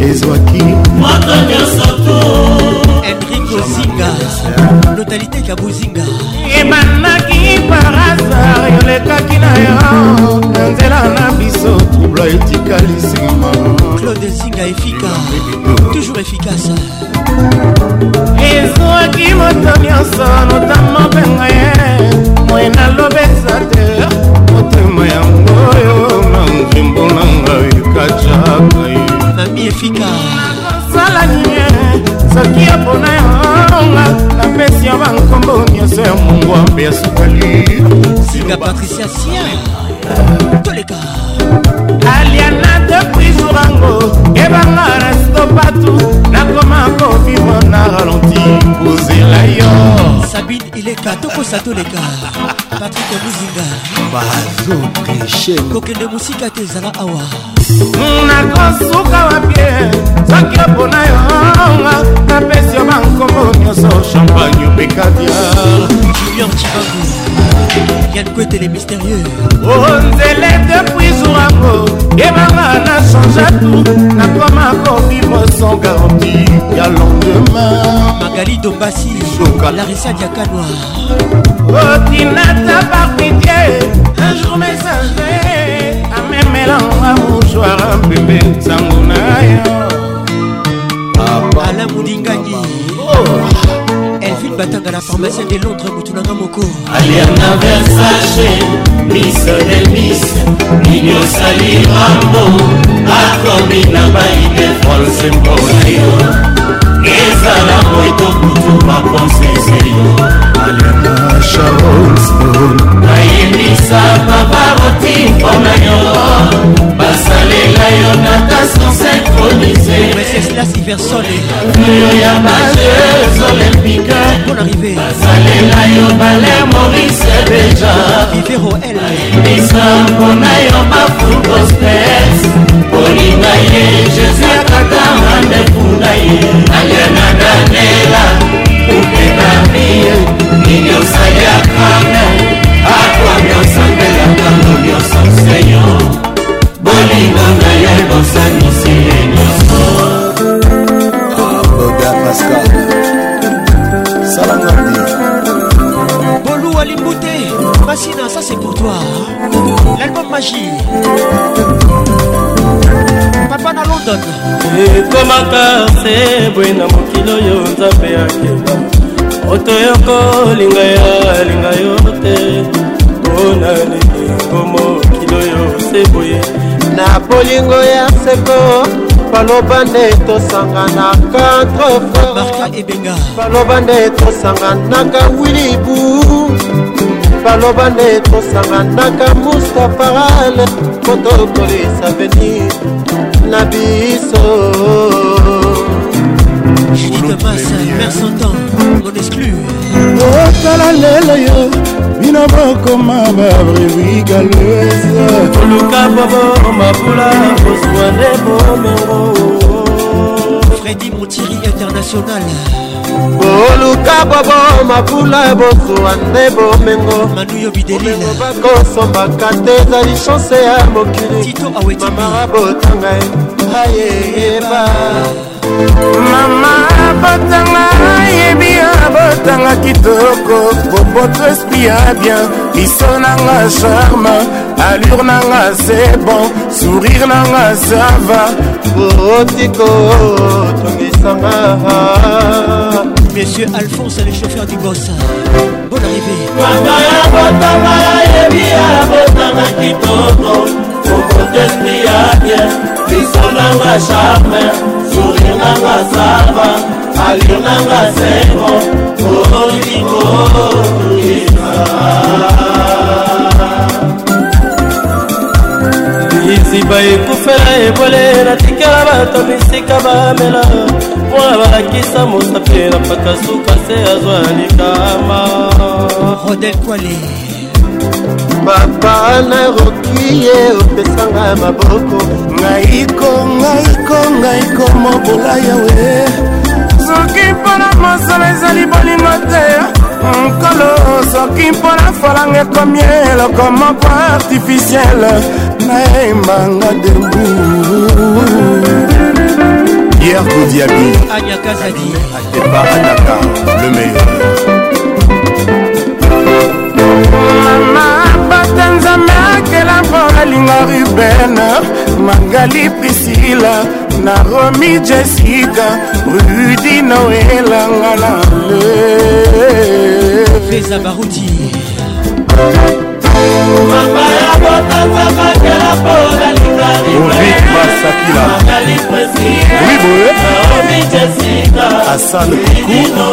ezwaki moto nyonso to henrik ozinga lotalité kabozinga ebandaki parasar yolekaki na yo na nzela na biso trouble etikali nsima claude zinga efika toujours efficace ezwaki moto nyonso notamo mpenga ye moye nalobesa te motema yangoyo na nzembo na ngai kacaka efika sala nie soki opona yonga napesi yo bankombo nyonso ya mongo mpe ya sukali singa patricia sien toleka aliana depuis jourango ebanga restopatu nakoma kovivre na ralenti kozela yo sabine ileka tokosa toleka patrik muzinga bazo keshe kokende mosika te ezala awa nakosuka wapie soki opona yo napesi yo bankombo nyonso champagne opekadia junior cibago yankwete le mystérieux onzele oh, depuis zourango yebanga na change tout nakoma kobimoso garanti ya lendemain magali dombasi larisa diakanoa otinata parmitie un jour messagerai omelanwa mosoara mpembe nsango na yo ala modingangi oh. elvin batanga la pharmacien de londres motunanga moko aliana versace misodemis minyosali rambo akomi na baide france mpona yo ezala moito kutu bakonsese yo malema charleston nayebisa babaroti mpo na yo basalela yo nata sonsynchroniseyo ya bajeux olympique basalela yo bale morise deja nayebisa mpona yo bafulgospes kolinga ye jésus akata randevou na ye alienadandela nini osaliakanga akwami osambelakanga nyonso seyo bolingo na ye bosanisi ye nyonso roda pascal salanga bien bolou alimbute masina ça c'est pour toi l'album magie papa na london ekomaka se boye na mokili oyo nzambe akeba otoyokolinga yalinga yo te mpona lilingo mokili oyo seboye na bolingo ya seko baloba nde tosangana contrefrebaloba nde tosanganaka wilibu baloba nde tosanganaka mustaparal po tokolisa venir na biso otala lelo yo bino bokoma babrevigaleuse toluka bobo mapula kozwa nde bomengo fredi montiri international boluka bobo mapula bozwa nde bomengo manuyo bidelilakosombaka te ezali chanse ya mokili tito awetiamara botanga ayeyeba mama botanga yebi yo botanga kitoko popoto esprit ya bien biso nanga charme allure nanga c'est bon sourire nanga ça va otiko oh, tongisanga Monsieur Alphonse, le chauffeur du boss. Bonne arrivée. Mama ya botama yebi ya botama kitoko. Popoto esprit ya bien biso nanga charme sourire nanga sava allure nanga sengo olikokisa liziba ekufela ebole natikela bato bisika bamela mpona balakisa mosapi na mpaka suka se azwa likama rodel kwale papa naroki ye opesanga maboko ngaiko ngaiko ngaiko mobola yawe soki mpona mosolo ezali bolingo te nkolo soki mpona falanga ekomi eloko moko artificiele nayembanga debu pierre godiabi anyakazadi atepa anaka le meilleur alinga ruben mangali prisila naromi jessica rudi noelanga na le feza baruti mama ya botanza bakela po nalinga ruben masakila mangali prisila oui boye naromi jessica asal kuku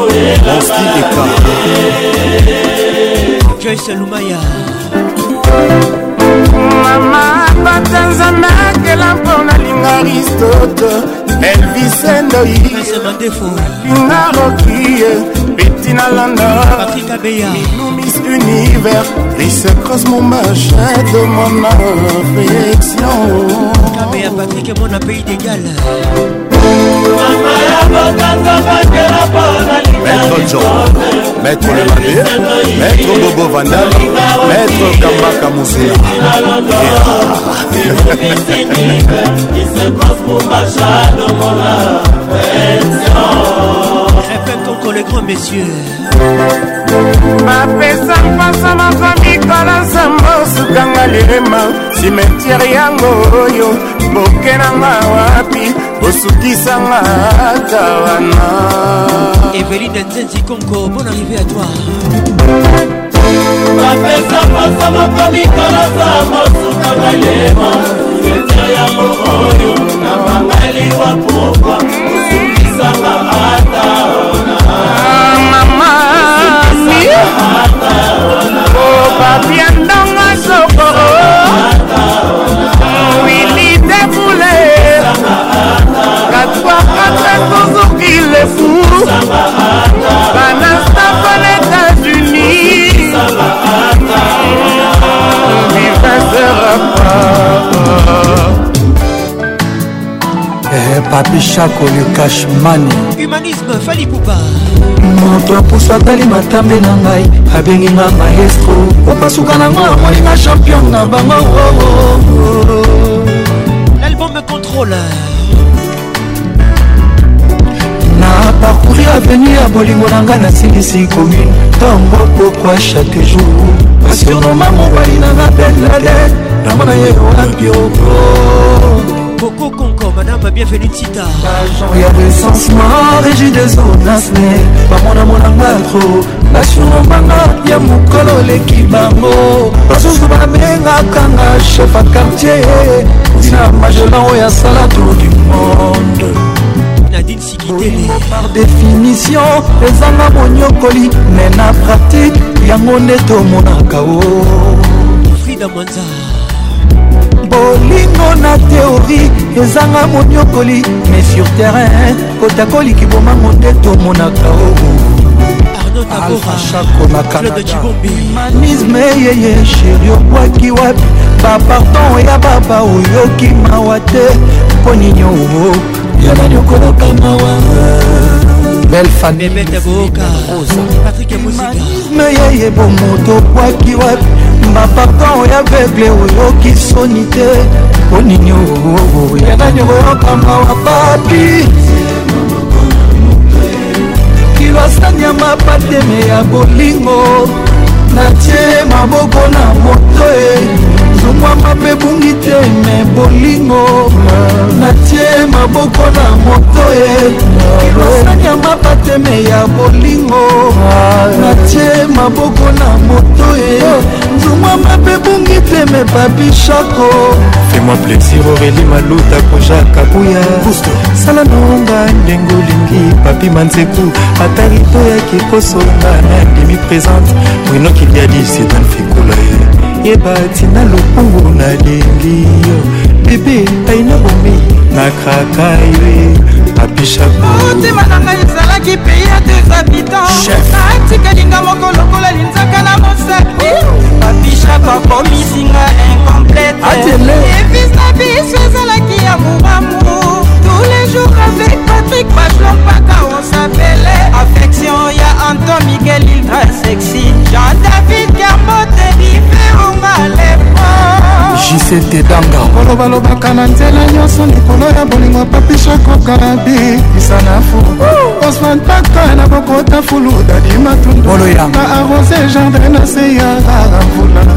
osti eka joyce lumaya mama bata nzambe akela mpona linga aristote elvisendoilinga rokie beti na londomiss univers rise cros mon machin de mon affection Mama ya bata nzambe akela mpona maître John, maître Lemadé, maître Bobo Vandal, maître Kambaka Mouzéa. Répète encore les grands messieurs. bapesa mpasa makamikala nsambo sukanga lelema simetiere yango oyo boke nanga wapi osukisanga ata wana eveline nzenzi konko bon arrivé à toi bapesa mpasa makamikala nsambo sukanga lelema simetiere yango oyo na bangali wa pokwa osukisanga ata opapia ndongo soko wili defule katwakata tozoki lefu banastafa na états-unis vivaserapa Eh, papi chako le cashmani humanisme fali poupa moto apusatali matambe na ngai abengi nga maestro opasuka nango amoni nga champion na bango oh, oh, oh, l'album contrôle na parcouri aveni ya bolingo na ngai nasilisi commune ntango pokwa chaque jour pasionoma mobali na nga benlade namona ye olapio Coco Conco, madame, bienvenue Tita. Y'a des sens morts et j'ai des zones bamona monanga tro national mbanga ya mokolo leki bango basusu bamengakanga chef a quartier na magellan oyo asala tour du monde nadine sikitele par définition ezanga monyokoli me na pratique yango nde tomonaka o frida manzar bolingo na teori ezanga moniokoli mais sur terrain kotakoliki bomango nde tomonaka omanisme yeye sheri obwaki wapi bapardon ya baba oyoki mawa te mpo ninio yamani okoloka mawa belle famille yeye bomoto obwaki wapi baparton oyo avegle oyoki soni te onini oh, oh, oh, ya nani okoyokanga wa papi kilwasani ya mapateme ya bolingo natie maboko na moto e zungwama mpe bungi te me bolingo natie maboko na moto ye kilosanya mapateme ya bolingo natie maboko na moto ye zungwama mpe bungi te me babishako fais-moi plaisir aurélie maluta kojaka buya sala nonga ndenge olingi papi manzeku ata rito yaki kosonga na ndimi présente brino kiliadi setan fekula ye yeba tina lokungu nalingi yo bebe epai na bomei nakraka yo motema na ngai ezalaki pei ya deux habitants atikalinga moko lokola linzaka na mosapi babishap akomisinga incomplete evis na biso ezalaki ya mobamu toujours avec Patrick Pachlon Paka on s'appelait Affection y'a Anton Miguel il très sexy Jean-David Garmote Rivero Malepo jisete danga kolobalobaka na nzela nyonso likolo ya bolingo papishakokarabi isana fu osman paka na bokota fulu dadimatundu na arose gendre na se ya rara mvula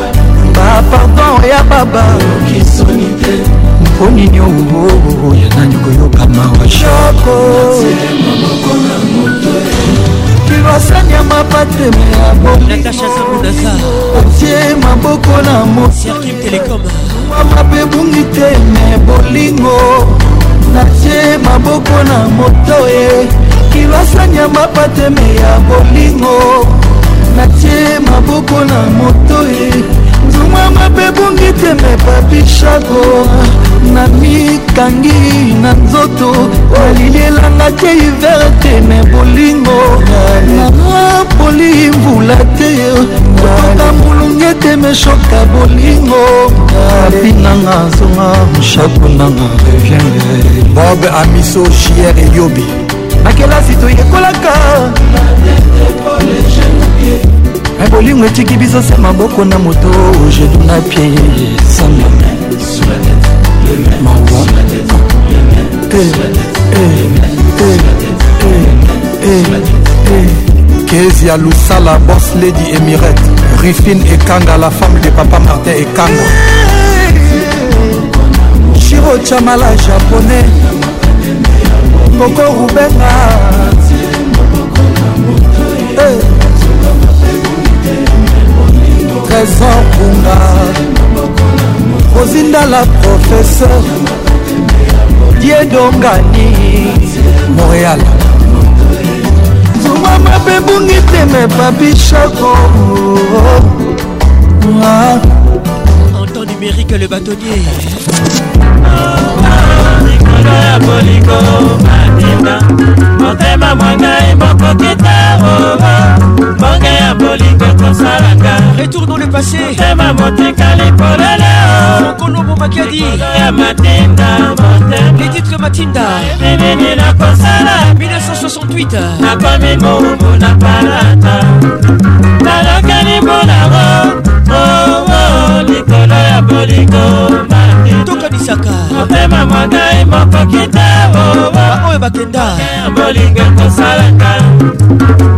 papa ah, pardon ya baba mpo nini oo ya nani koyoka mawa shoko kirasani ya mapateme ya bokotie maboko na motomwa mabebungi te me bolingo natie maboko na moto e kirasani ya mapateme ya bolingo natie maboko na moto e mwa mabe bungi teme papishago na mikangi na nzoto alilielanga te hiver te me bolingo na poli mbula te kotoka molungi ete meshoka bolingo apinanga zonga moshakunanga reviene bob amiso jier eyobi na kelasi toyekolaka me bolingo etiki biso se maboko na moto jedu na pie sami mawa eh, eh, eh, kezi ya lusala bos lady emirate rifine ekanga la femme de papa martin ekanga shiro chamala japonais koko rubenga hey. trésor kunga kozindala professeur diedongani moyala zuma mabebungi teme babishoko en temps numérique le bâtonnier oh, oh, mwanga motema mwanga emokoki te oa mbonge ya bolingo tosalanga retour dans le passé motema motika likolelo okonobo makadi ya matinda les titres matinda ebinini nakosala 1968 nakomi mobu na palata nalokeli mbonango oo oh, oh, likolo ya bolingo tokanisaka motema monai mokoki te oh, oh, oh. baoyo bakenda bolinga kosalanga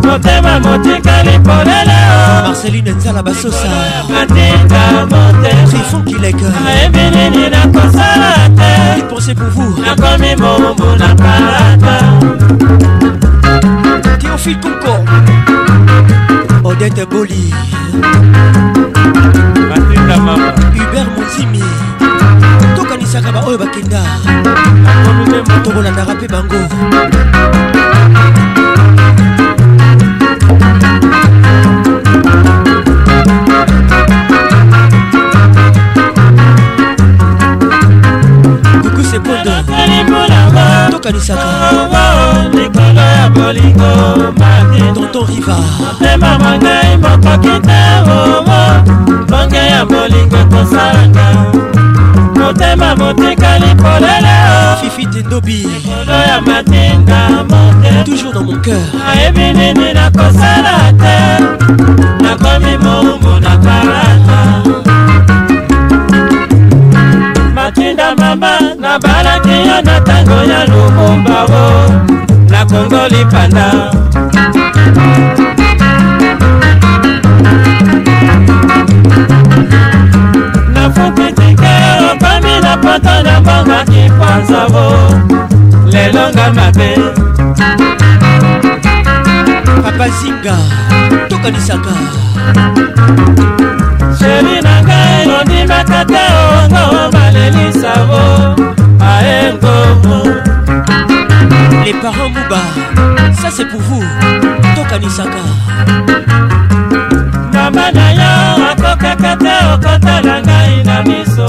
motema motikali polele marceline nzala basosa matinda motetrifon kileka ayebi nini nakosala te pense pour vous nakomi mombu na parata théophile conco odete boli matinda mama hubert motimi epesaka baoyo bakenda tokolandaka mpe bango tokanisaka likolo ya bolingo tonton riva motema mangai mokoki te owo bonge ya bolingo ekosalanga motema moteka likolele fifitendobi likolo ya matinda mote toujours dans mon cœur ayebi nini nakosala te nakomi moumbu na kalata matinda mama nabalaki yo na ntango ya lubumbao nakongoli panda moto na bongo kipanza bo lelo nga mabe papa zinga tokanisaka sheri na ngai ondimaka te ongo balelisa bo aengomo les parents muba ça c'est pour vous tokanisaka mama na yo akokaka te okotala ngai na miso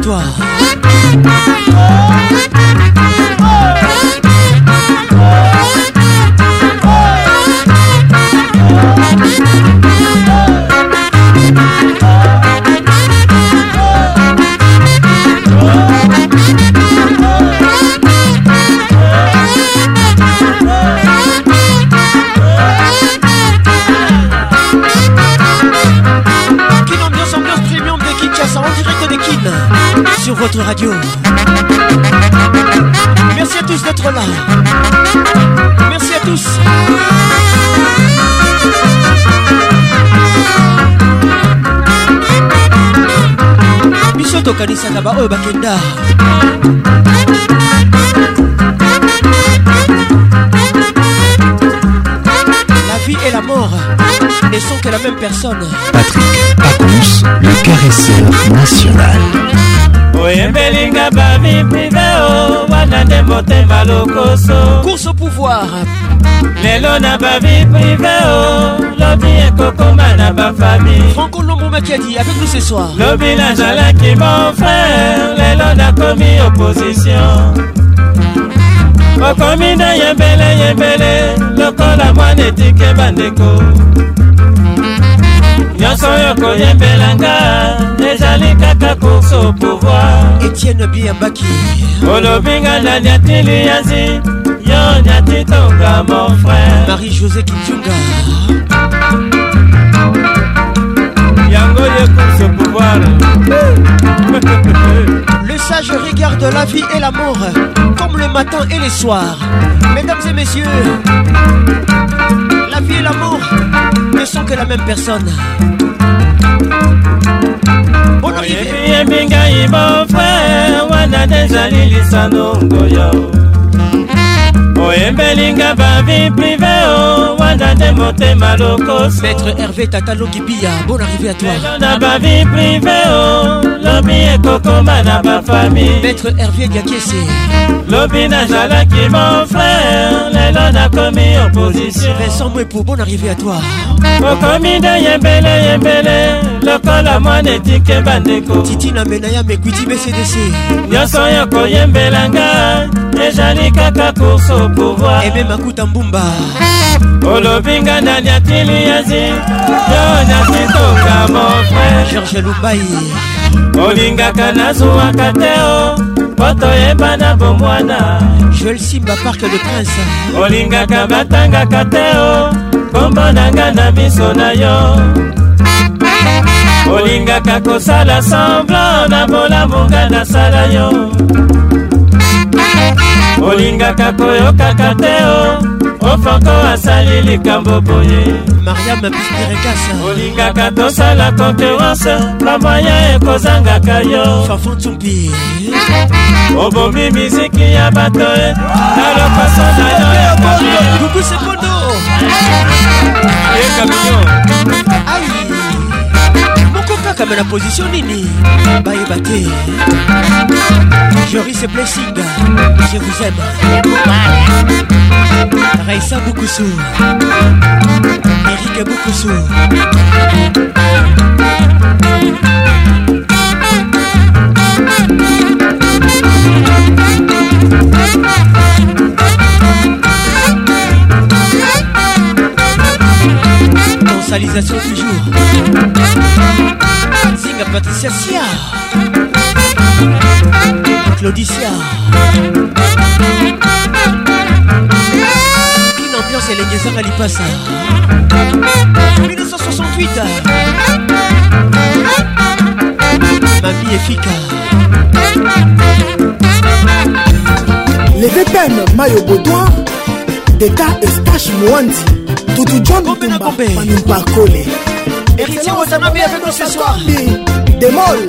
pour toi. Merci à tous d'être là. Merci à tous. bakenda la vie et la mort ne sont que la même personne patrick pacons le caresseur national oyembelinga bavi prive o wana nde motema lokoso course au pouvoir lelo na bavi prive o lobi ekokoma na bafami franco lombo makiadi avec nous ce soir lobi nazalaki mon frère lelo nakomi opposition okomi na yembeleyembele lokola mwana etike bandeko nyonso oyo koyembelanga ezali kaka course au pouvoir etienne biambaki olobinga na niatili yazi yo niatitonga mon frère marie josé kitunga yango ye course au pouvoir Le sage regarde la vie et l'amour comme le matin et les soirs. Mesdames et messieurs, la vie et l'amour ne sont que la même personne. oyebi yembi ngai bofrere wana dezali lisano ngoyo oyembelinga bavi prive o wana nde motema lokoso maître hervé tatalogibia bon arrivé à toi na bavi prive o ekonomi ekokoma na bafami maître hervier gakese lobi nazalaki mon frère lelo nakomi opposition vincent mwepo bon arrivé à toi okomi nde yembele yembele lokola mwana etike bandeko titi na mena ya mekuiti bcdc nyonso oyo koyembelanga ezali kaka course au pouvoir eme makuta mbumba olobi nga na liatili yazi yo nasitonga mon frère george lubai olingaka nazwwaka te oh. o mpo toyebana bomwana joel simba parke de prince olingaka batangaka te o oh. kombo na nga na miso na yo olingaka kosala semblan na bolamu nga nasala yo olingaka koyokaka te o oh. ofanko asali likambo boye mariam bispirekasa olingaka tosala konkurence plavoya ekozangaka yo fafontumpi obomi miziki ya bato e eh. nalokoso na yo ekabie ekabio ah kaka me na position nini bayeba te joris blessinga je vous aime raisa bukusu erike bukusu Thank you. Universalisation toujours. jour Patricia Sia. Claudicia. Une ambiance et les Zanga Lipassa. 1968. vie efficace. Les maillot Mayo Baudouin, d'État Estache Mouandi. Toutou John Tumba, Manu Parcole. Héritier Watanabe avec nous ce soir. Démol,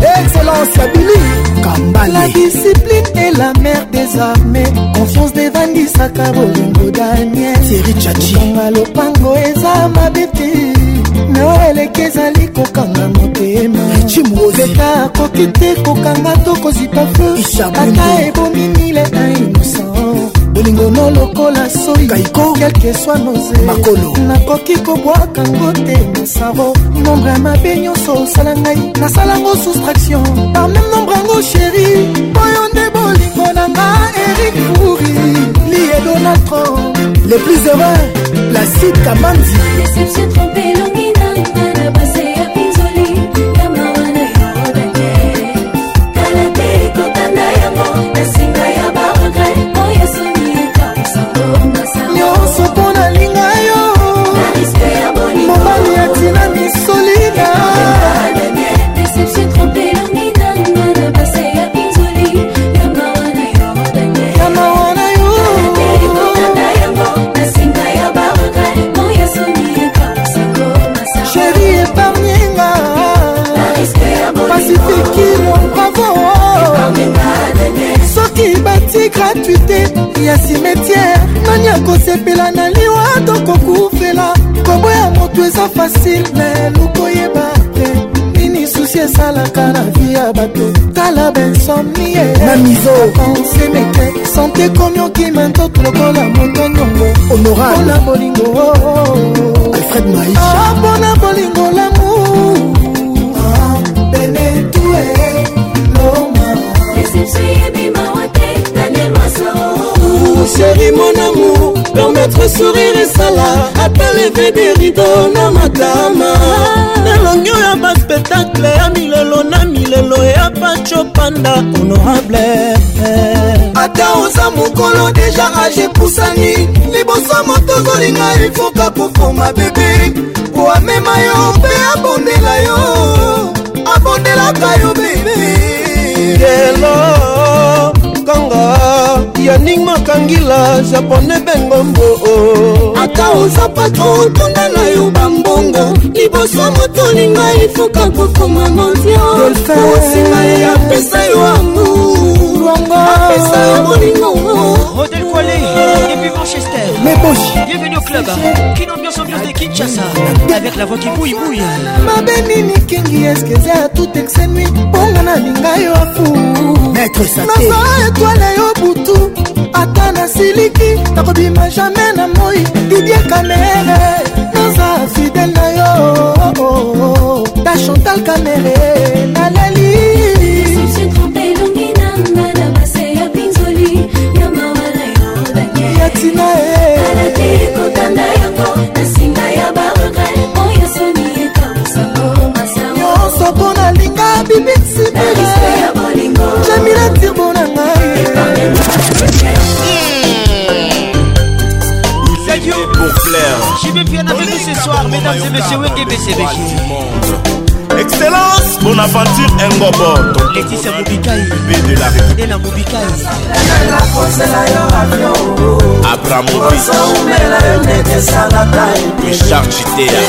Excellence Billy Kambale. La discipline est la mère des armées. Confiance des vandisaka bolingo Daniel. Thierry Chachi. Lopango eza mabete. na eleki ezali kokanga motemaeka akoki te kokanga to kozipa feu ata ebomi mile na innocent bolingono lokola soi kaiko kelkeswa noze makolo nakoki kobwaka ngo te mosaro nombre ya mabe nyonso osala ngai nasalango soustraction par meme nombre yango sheri oyo nde bolingo na nga erik furi lie donald trump le plus heureux placide kamanzi gratuité ya simetiere nani akosepela na liwa to kokufela kombo ya moto eza fasile me lukoyeba te nini susi esalaka na vi ya bato tala bensomnie mamizopense mete sante komi okima ntoto lokola moto nyongo mpona bolingo alfred maisha mpona ah, bolingo lamour ah, benetue loma sheri monamu permettre sourire esala ata leve de rido na makama elongi oyo baspectacle ya milelo na milelo ya pachopanda honorable ata oza mokolo deja age pusani liboso moto kolinga efoka kofoma bebe po amema yo mpe abondela yo abondelaka yo bebe lelo kanga yaning makangila japone bengombo ata oza patro otunda na yo bambongo liboso motolinga efuka kokoma mondio osinga ye apesa yo amour bongo moningo Rodel Kwale et puis Manchester Mais boss Bienvenue au club Kin ambiance ambiance de Kinshasa Avec la voix qui bouille bouille mabe nini kengi eske eza ya tout exenui mpongo nalinga yo afu naza etwale yo butu ata nasiliki nakobima jamai na moi didie kamere naza fidele na yo oh, oh, oh. ta chantal kamere naleli ntina e. nyonso mpo nalinga bibisibeli jamila tirbo na ngai Pour e. plaire. Je vais bien avec nous ce soir, mesdames et messieurs, Wenge BCBG. excellence bonaventure engobo letisia mobikai be de la république ela mobikai abraham mobi richard chitea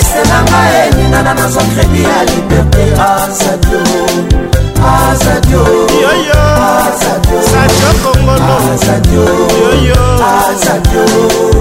azadio yoyo azadio sadio kongolo azadio yoyo azadio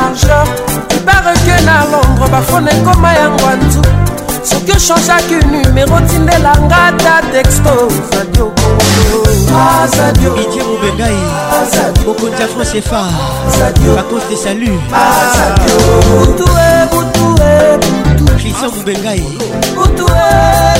l'argent pareke na londre bafone ekoma yango anzu soki ochangeaki numero tindela nga ta texto zadio idie mobengai bokonzi ya france efa bakose de salut butu e eh, butu e eh, butu christian mobengai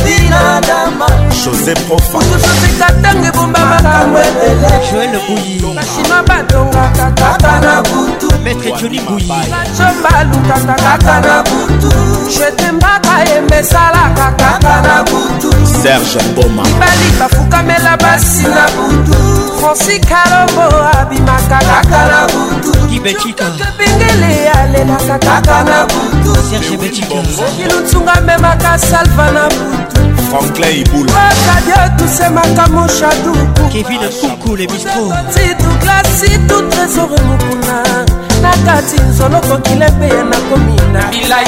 binadama josé profaosekatanga ebomba makambo ebele joel buyi bashima badongaka kaka na butu maître joli buyi bajo balukaka kaka na butu jetembaka yembe esalaka kaka na butu serge boma mibali bafukamela basi na butu franci kalombo abimaka kaka na butu betikabengele ya lenaka kaka na butukilutsunga memaka salva na butuakadiotusemaka moshadukutitrglasi tout trésor emokuna na kati nzolokokile mpe ye nakomi na bilai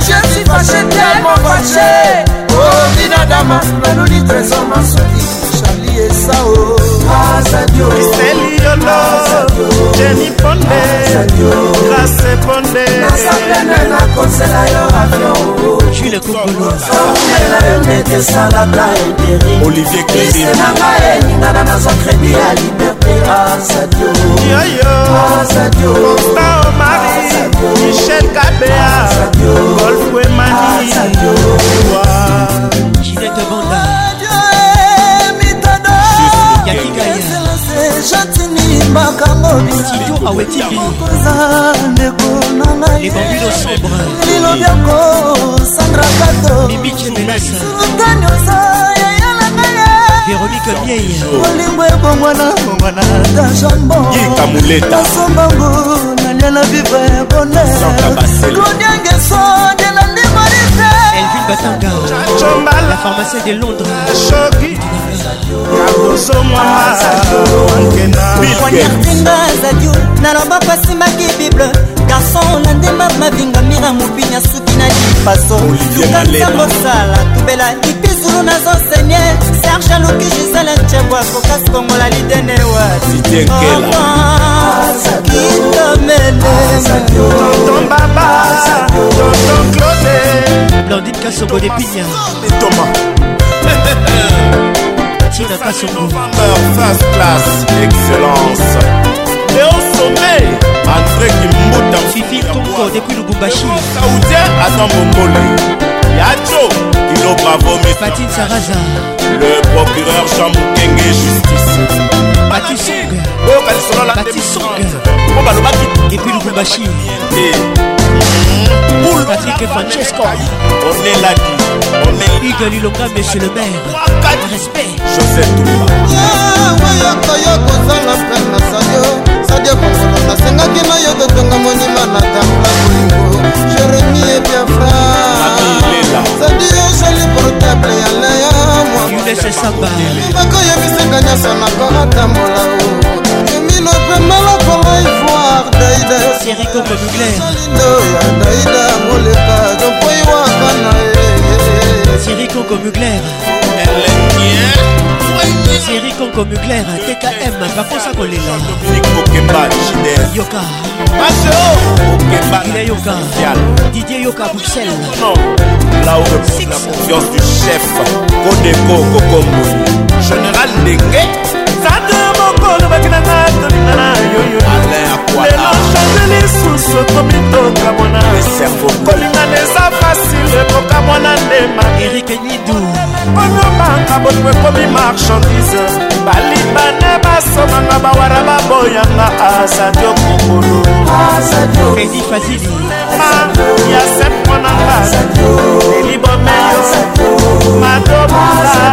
je suis fâché tellement fâché oh binadama naluli trésor masoki esao kiseli yolo jeni ponde grase ponde olivier crédinanga eninga na naza crédi ya liberté asadioyoyoa omari michel kabea golfwemani ginette banda makambobiaokoza ndeko na ngaielilobyako sandra katosukani oza yayanangaaolingo ebongwana bongwana tajambosombango naliana viva ya boneclodiangesonde na ndimarite elvin batanga la pharmacie de londres bilwangertinga zadio naloba pasimaki bible garson na ndemba mavinga mira mobinya suki na lipaso tukatamosala tubela ipizulu nazonsenye serge aluki gisele ncebo akokasi kongola lidene wakitomeletonton claude lordine kasobo de pinya sur la passion. Face place, excellence. Et au sommet, André Kimbuta. Fifi Tonko depuis Lubumbashi. Saoudien à Zambongole. Yacho. Kilo Bravo Miss Patine Saraza Le procureur Jean Moukenge Justice Pati Song Oh Pati Song la Pati Song Oh bah le baki Et puis Lubumbashi Boule eh. Patrick et Francesco On est là dit On est Hugues Lilonga Monsieur le maire Respect Joseph Touba oyoka yo kozanga plan na sadio sadio kosala nasengaki na yo totonga monima na tangla bolingo jeremie biafra sadi ozali portable ya leya mwabakoyebisaka nyonso nakonatambola emino pemala konga ivoire daida ya daida molepa kompoiwaka na ye Thierry Conco Mugler Thierry Conco Mugler TKM bakosa kolela yoka il est yoka Didier yoka Bruxelles là où repose la confiance du chef Kodeko Kokombo Général Lengue sate mokolo bakinanga tolinga na yoyolelo change lisusu tomitoka mwana kolingana eza fasile ekoka mwana ndema erikenidu kolobanga bolingo ekomi marchandise balibane basomanga bawara baboyanga azadio mokolo edi fazili ya semponanga elibomeyo madobula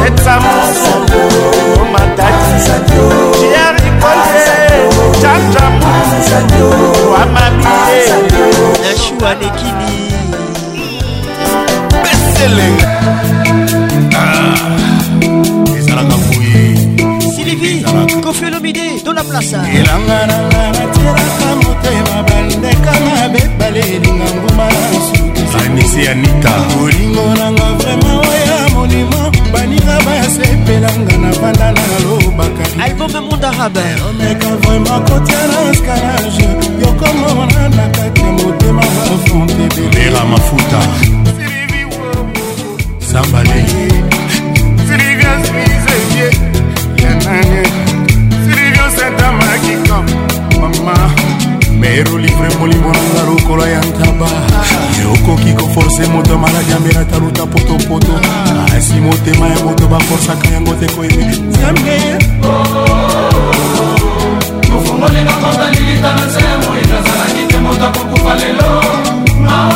eletamoso pierre ikolye jajamu wamabie yeshua nekini beselenga ezalaka boye silivi kofelomide do la place elanga nanga natielaka motema bandekanga bebale elinga nguma na nsuki anisi anita olingo nanga vraimen apelanga na banda na alobaka album monde arabe omeka vraimen kotia na escalage yokomona na kati ya motema bafonte belera mafuta sambale Silvio Santa Magica, mama. mero livre molimo nanga lokola ya ntaba ye okoki koforce moto amaladiambela taluta potopoto kasi ah, motema ya moto baforsaka yango te koyebe nzambe oh, ofongoli na kondalilita na nzemo ezazalaki te moto akokufa lelo ah,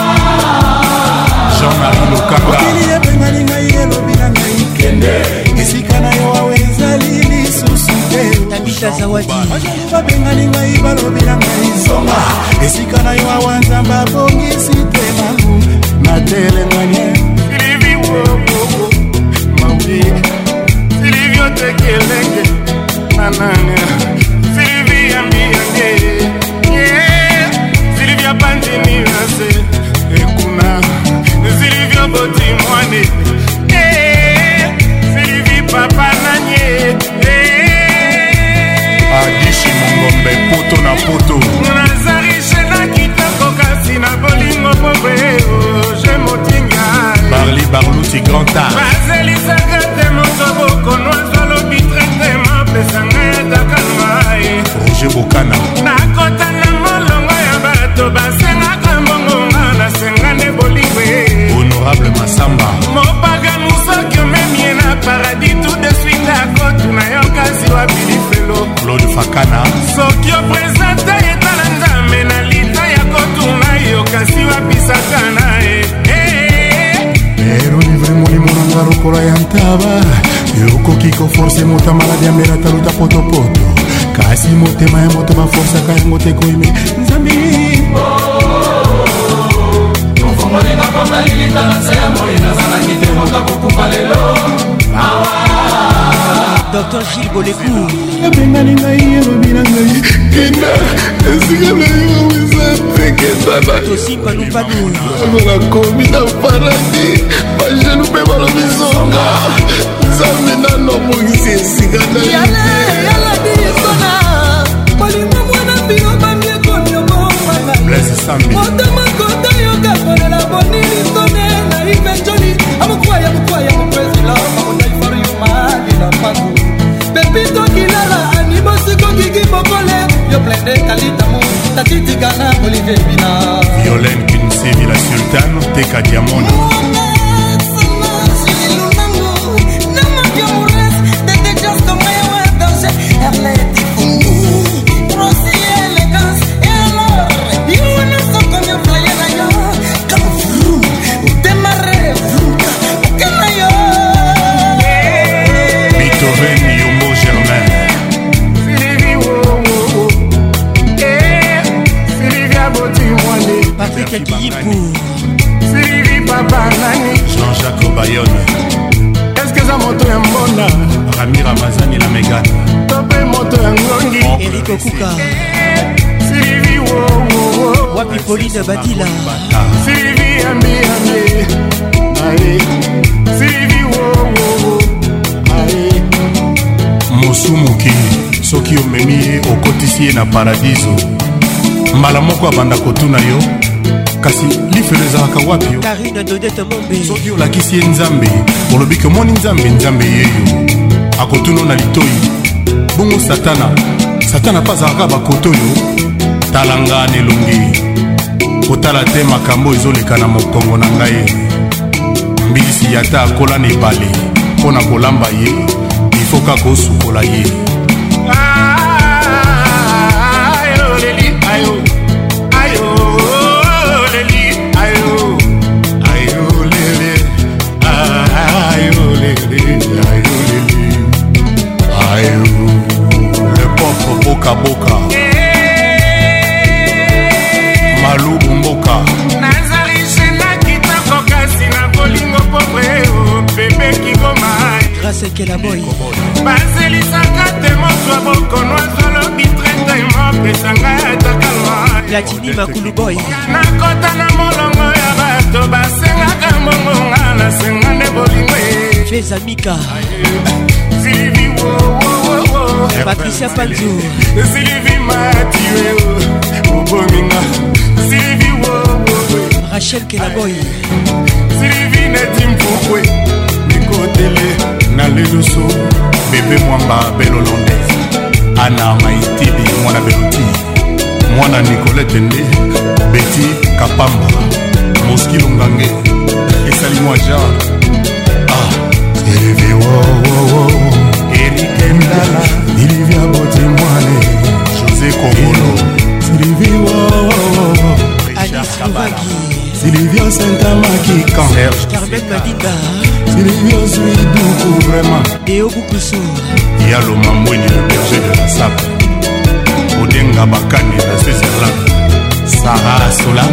jean-marie lokanga okili epengalingai elobi na ngai kende anita zawadi babengani ngai balobela ngai nsonga esika na yo awanza babongisi te mabu natelengani liviwokoko mawi silivio tekelenge nanana siliviyambiyange silivia pandini nase ekuna silivio botimwane ngombe poto na poto nazarisenakitako na bolingo bobeoje oh, motinga barli barluti granta bazelisaka te mosobokonwaza lobi trete mapesanga ya takalma roger bokana nakotanga molongo ya bato basengaka mbongonga nasenga nde bolingo honorable masamba mopaga mosoki omemie na paradis tout de kasi wapili felo claude fakana soki opresente etala nzambe na lita ya kotunga yo kasi wapisaka na ye ero eh. eh, livre molimo nanga lokola ya ntaba okoki koforce moto maladi ya mbela taluta potopoto kasi motema ya moto baforsaka yango te koyime nzambe ofongoli nakonda lilita na se ya moi nazalaki te moto akokumba lelo awa docteur gile bolekou abengani ngai elobi na ngai kenda esika na yo eza tekesananakomi na paradi bajenu mpe balobi zonga nzambe nano obongisi esika na yalabiesona kolinga mwana bino bamiekomioboaa plaide kalitamu tatitikana olivier bina violen kinsevi la sultane teka diamona kiyipu siri papa nani jean-jacques bayone eske eza moto ya mbona rami ramazani la megane to mpe moto ya ngongi eriko kuka silivi wowowo wapi pauline badila silivi yambiambe ae silivi wowowo ae mosumuki soki omemi ye okotisi ye na paradiso mbala moko abanda kotuna yo kasi lifelo ezalaka wapi soki olakisi ye nzambe olobi komoni nzambe nzambe yeyo akotuna na litoi bongo satana satana mpe azalaka bakoto oyo tala nga na elongi kotala te makambo ezoleka na mokongo na ngai mbilisi yata akola na ebale mpo na kolamba ye ifoka kosukola ye platini makulu boy nakota na molongo ya bato basengaka mbongonga nasenga nde bolingo e. feza mika silivi patricia panzo silivi matue obominga silivi rachel kelaboy silivi neti mpukwe nikotele na leloso bebe mwamba belolonde ana maitibi mwana beloti mwana nicolete nde beti kapamba moskilo ngange esali mwa jar ah. evi wowowo erike mdala ilivia botimwane josé kongolo silivi wowowo silivio sentamaki kansilivio zwi duku vraiment eobukusu ya lomamweni le berger de la sape ndenga bakani na switzerland sara sola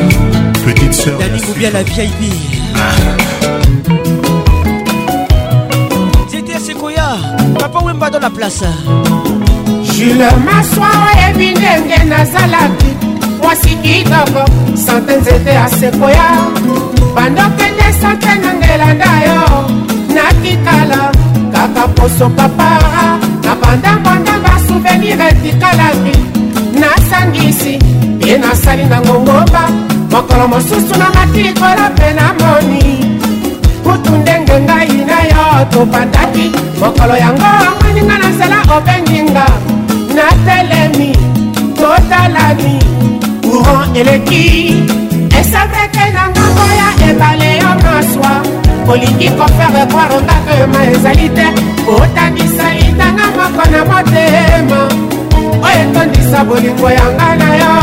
petite sœur dani mobia la vieille zete sekoya papa wemba dans la place jule maswa oyebi ndenge nazalaki mwasi kitoko sante nzete ya sekoya bandokende sante na ngelanda yo nakitala kaka poso papara na bandangonda basouvenir etikalaki nasangisi ye nasali nango ngoba mokolo mosusu na matikolo mpe namoni kutu ndenge ngai na yo topataki mokolo yango omweninga na nzela obenginga natelemi totalani courant eleki esapeke na ngambo ya ebale yo maswa olingi kofere kwaronga pema ezali te otakisa litanga moko na motema oyo etondisa bolingo yanga na yo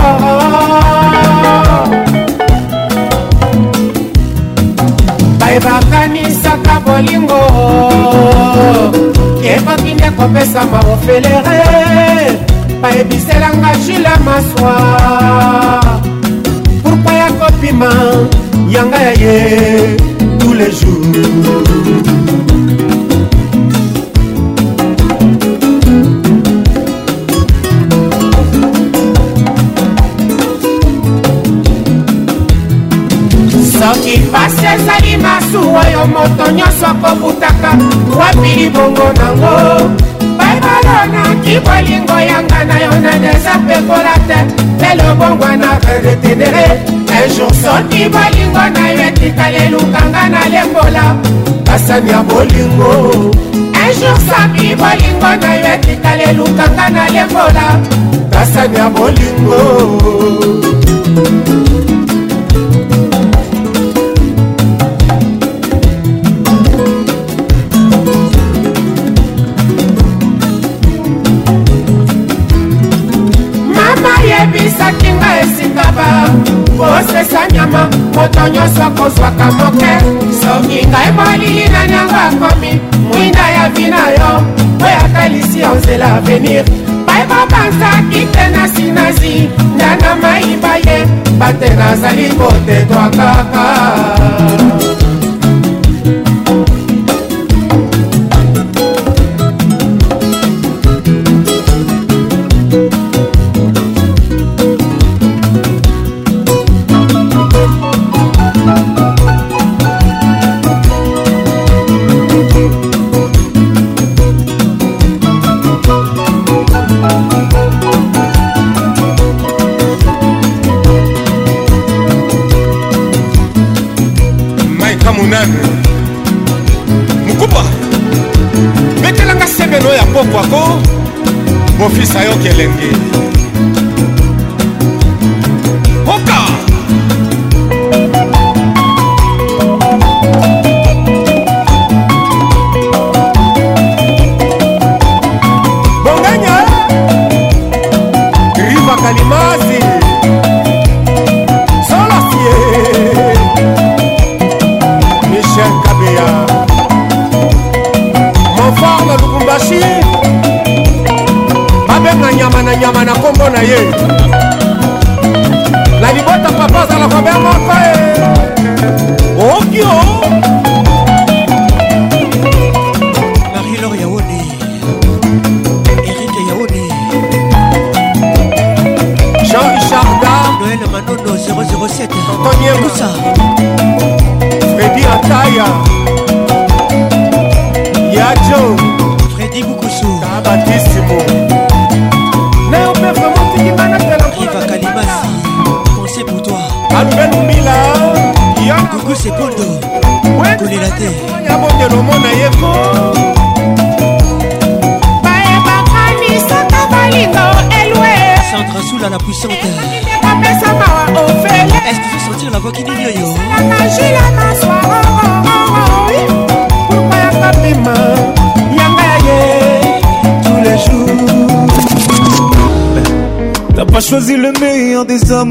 bayebakanisaka bolingo ekoki nde kopesama ofelere bayebiselanga jula maswa pourkui ya kopima yanga ya ye tous les jours pasi ezali masumu oyo moto nyonso akobutaka wapi libongo nango baibalo naki bolingo yanga na yo naneza pekola te mpe lobongwa na redetenere ejour soki bolingo na yo etikali elukanga na lembola basani ya bolingo ejour soki bolingo na yo etikali elukanga na lembola basani ya bolingo na yo oyo atalisi yo nzela avenir bayeba bazaki te na sinasi ndana mayiba ye bate nazali kotetwa kaka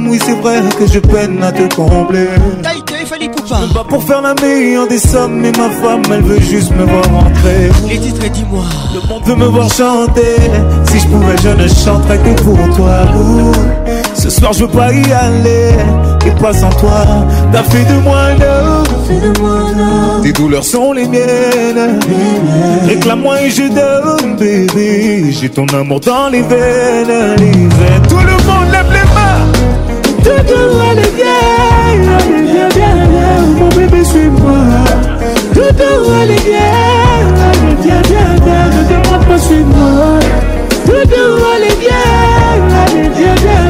oui c'est vrai que je peine à te combler. Je pas pour faire la meilleure des sommes, mais ma femme, elle veut juste me voir rentrer. Les titres, dis-moi. Le monde veut me voir chanter. Si je pouvais, je ne chanterais que pour toi. ce soir, je veux pas y aller. Et pas sans toi, t'as fait de moi un Tes douleurs sont les miennes. Réclame-moi et je donne, bébé. J'ai ton amour dans les veines, les Tout relégué, relégué, viens, viens, mon bébé c'est moi. Tout relégué, relégué, viens, viens, ne demande pas c'est moi. Tout relégué, relégué, viens.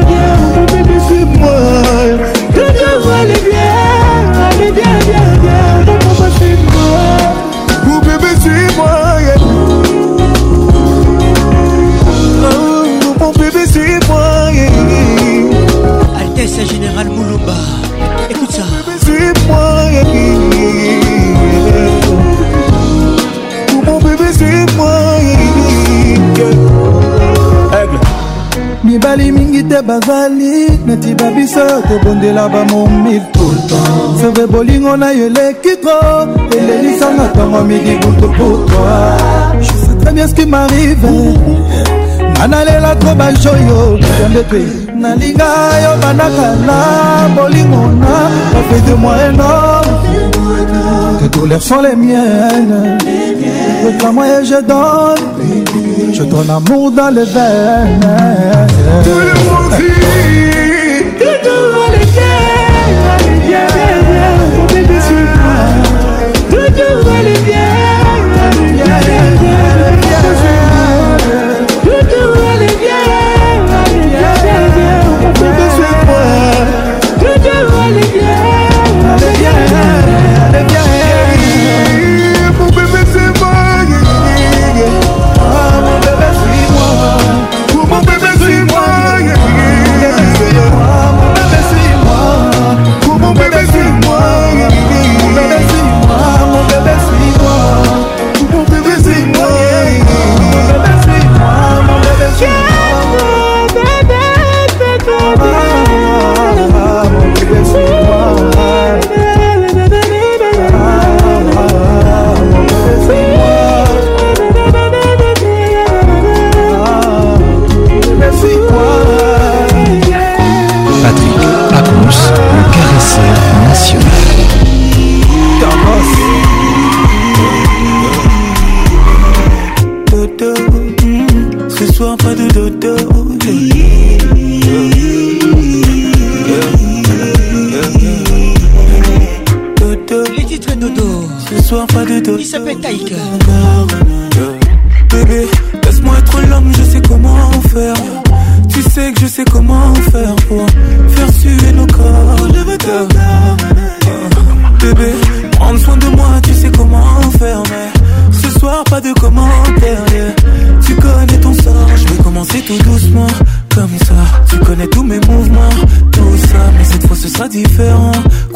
batali mingi te bazali netiba biso tobondela bamomil seve bolingo na yo eleki tro elelisanga ntongo midi butu pour toi je sais très bien ce qui m'arrive nga nalela tro bajoyo yande te nalinga yo banaka na bolingo na bafai de moi énorme tes douleurs sont les miennes réclamo et je donne Je ton amour dans les veines.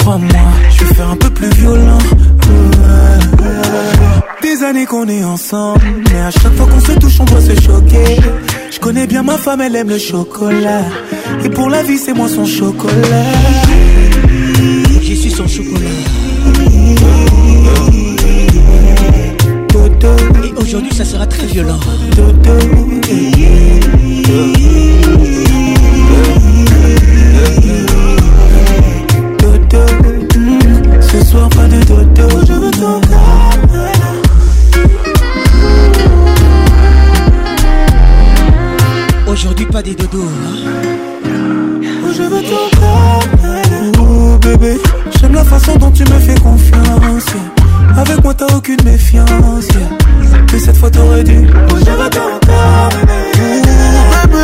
moi je vais faire un peu plus violent. Des années qu'on est ensemble, mais à chaque fois qu'on se touche, on doit se choquer. Je connais bien ma femme, elle aime le chocolat. Et pour la vie, c'est moi son chocolat. J'y suis son chocolat. Et aujourd'hui, ça sera très violent. Ce soir, pas de dodo. Je veux ton Aujourd'hui, pas des où Je veux ton Oh bébé, j'aime la façon dont tu me fais confiance. Avec moi, t'as aucune méfiance. Mais cette fois, t'aurais dû. Oh, je veux ton Oh, bébé,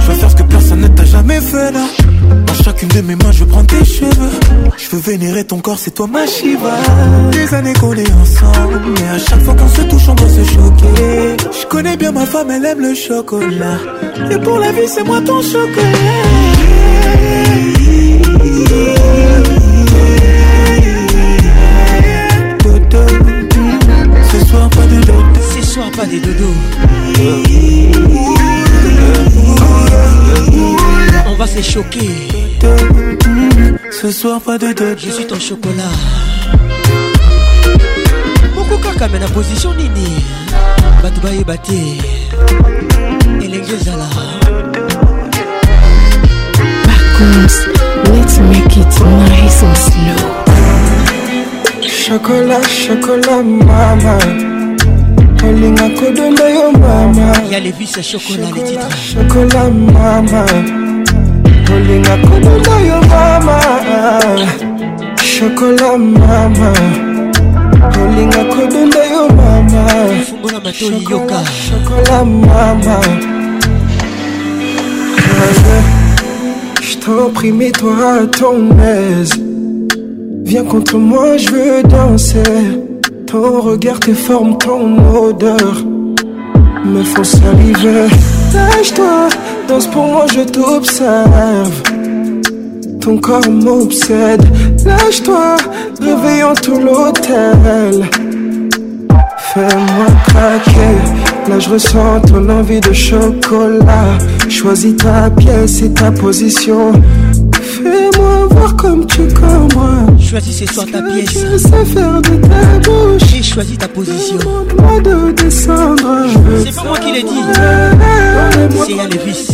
je veux faire ce que personne ne t'a jamais fait là. Qu'une de mes mains, je prends tes cheveux. Je veux vénérer ton corps, c'est toi ma Shiva. Des années qu'on est ensemble, mais à chaque fois qu'on se touche, on va se choquer. Je connais bien ma femme, elle aime le chocolat. Et pour la vie, c'est moi ton chocolat. Ce soir, pas de dodo. Ce soir, pas de dodo. Euh. On va se choquer. dodo. Mmh. Ce soir, pas de dodo. Je suis en chocolat. Moko kaka mais na position nini. Bato bayeba te. Elengi ezala. Vacances, let's make it nice and slow. Chocolat, chocolat, mama. olinga kodonda yo mama ya levisa chokola le titre chokola mama Olinga kudunda yo mama Chocolat mama Olinga yo mama Fungola yoka Chocolat mama Je t'en prie mets toi à ton aise Viens contre moi je veux danser Ton regard, tes formes, ton odeur Me faut saliver tâche toi Danse pour moi, je t'observe. Ton corps m'obsède. Lâche-toi, réveillons tout l'hôtel. Fais-moi craquer. Là, je ressens ton envie de chocolat. Choisis ta pièce et ta position. Fais-moi voir comme tu moi. Choisis Choisissez soit ta pièce. Je sais faire de ta bouche. Et choisis ta position. C'est pas moi qui l'ai dit. C'est Alevis.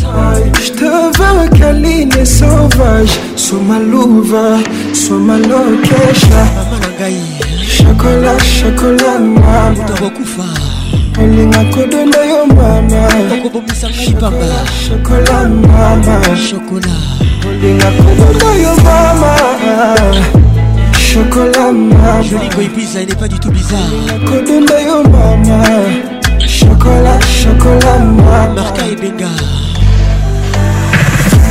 Je te veux câline sauvage. Sois ma louva, sois ma location. Chocolat, chocolat, maman. Utabokufa. olinga kodonda yo mama okobomisa ngai pamba shokola mama shokola olinga kodonda yo mama chocolat mama joli boy pizza il n'est pas du tout bizarre chocolat chocolat mama marca et benga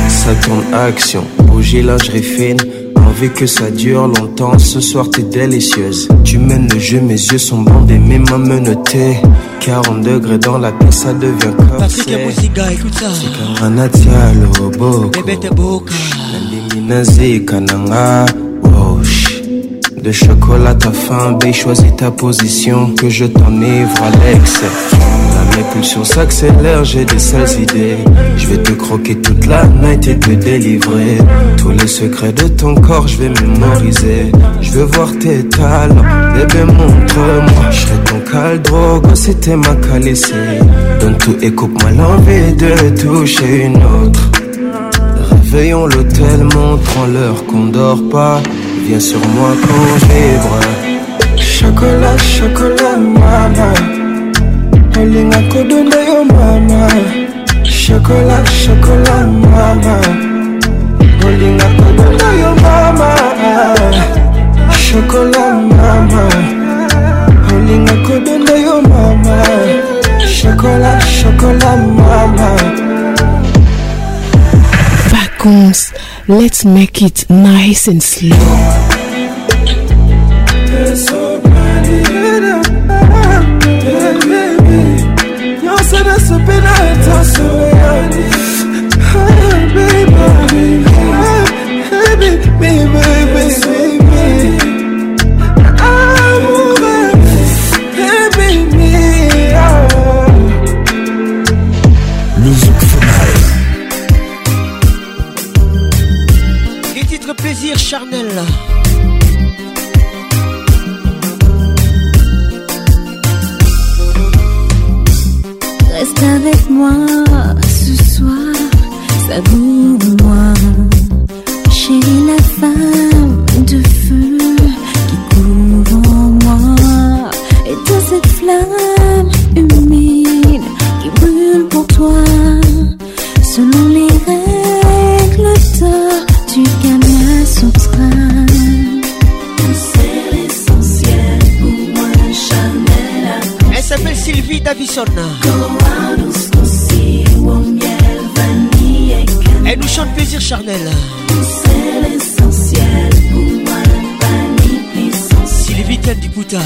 ça tourne action bouger lingerie fine envie que ça dure longtemps ce soir t'es délicieuse tu mènes le jeu mes yeux sont bandés mes mains menottées 40 degrés dans la pièce ça devient corsé. écoute ça C'est comme un atialo robot Bébé t'es boka de chocolat à faim, bé, choisis ta position, que je t'enivre à l'excès. Mes pulsions s'accélèrent, j'ai des sales idées. Je vais te croquer toute la night et te délivrer. Tous les secrets de ton corps, je vais mémoriser. Je veux voir tes talents, bébé, montre-moi. Je serai ton caldrogo c'était t'es ma ici Donne tout et coupe-moi l'envie de toucher une autre. Réveillons l'hôtel, montrons leur qu'on dort pas sur moi quand je Chocolat, chocolat, mama Olinga kodunda yo mama Chocolat, chocolat, mama Olinga kodunda yo mama Chocolat, mama Olinga kodunda yo mama Chocolat, chocolat, mama Let's make it nice and slow. nyonso nasopena etansoe Elle nous chante plaisir charnel. C'est l'essentiel pour moi, Sylvie du boutard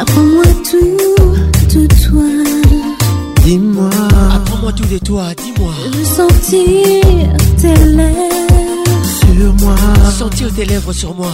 Apprends-moi tout de toi. Dis-moi. Apprends-moi tout de toi, dis-moi. sentir tes lèvres sur moi. Sentir tes lèvres sur moi.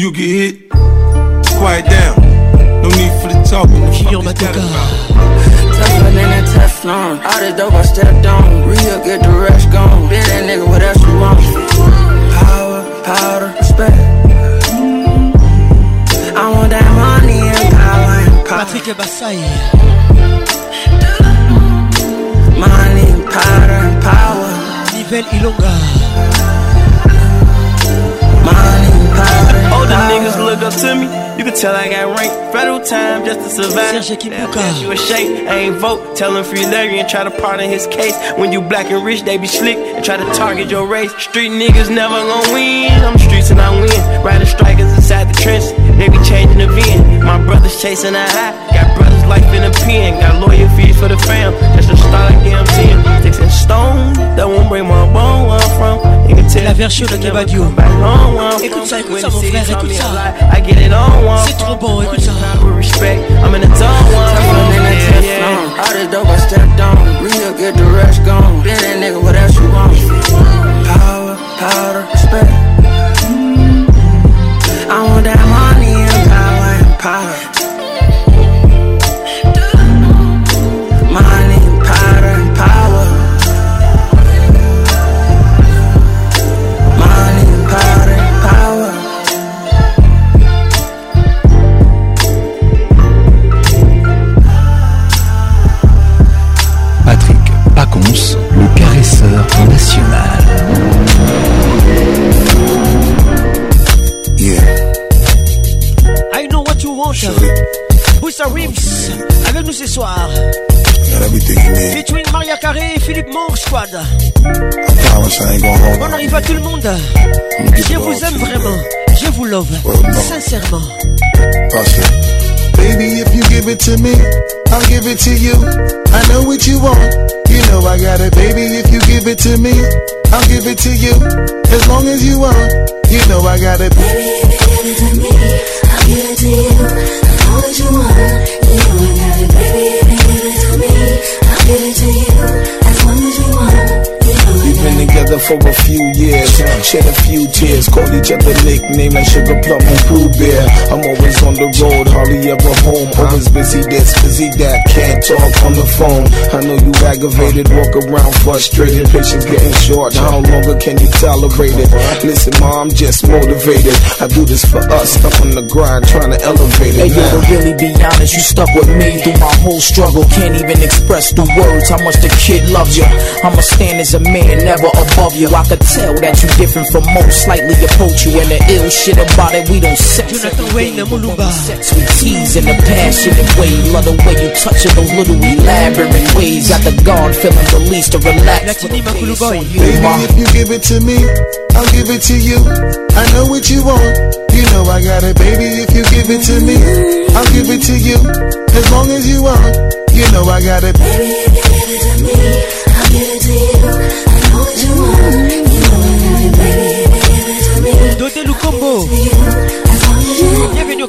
you get hit, quiet down. No need for the talking. The Tell me in a Teflon. All the dope I step just to survive. Damn, you a shake, I ain't vote. Tell him free Larry and try to pardon his case. When you black and rich, they be slick and try to target your race. Street niggas never gon' win. I'm streets and I win. Riding strikers inside the trench, they be changing the VIN. My brothers chasing that high, got brothers life in a pen. Got lawyer fees for the fam, that's the start like DMZ. Sticks and stone, that won't break my bone where I'm from. La version de Gabadio. Écoute ça, écoute ça, mon frère, écoute ça. C'est trop bon, écoute ça respect. I'm in the tone one. Yeah, yeah. All this dope I stepped on. Real get the rush gone. Been that nigga, what else you want? Power, power, respect. I want that money and power and power. tout le monde. Je vous aime vraiment. Je vous love. Sincèrement. Baby, if you give it to me, I'll give it to you. I know what you want. You know I got it. Baby, if you give it to me, I'll give it to you. As long as you want. You know I got it. Baby, if you give it to me, I'll give it to you. for a few years. Shed a few tears, call each other nickname like Sugar Plum and Blue Bear. I'm always on the road, hardly ever home. Always busy this, busy that, can't talk on the phone. I know you aggravated, walk around frustrated, patience getting short. How long can you tolerate it? Listen, mom, I'm just motivated. I do this for us, stuck on the grind, trying to elevate it. Hey, yo, to really be honest, you stuck with me through my whole struggle. Can't even express the words how much the kid loves you. I'ma stand as a man, never above love you. I could tell that you different from most. Slightly approach you, and the ill shit about it, we don't sex. Jonathan Wayne Mulumba. Sex we tease in a passionate way. Love the way you touch it, those little elaborate ways. Got the guard feeling released to relax. Baby, if you give it to me, I'll give it to you. I know what you want. You know I got it, baby. If you give it to me, I'll give it to you. As long as you want, you know I got it. Baby, if you give it to me.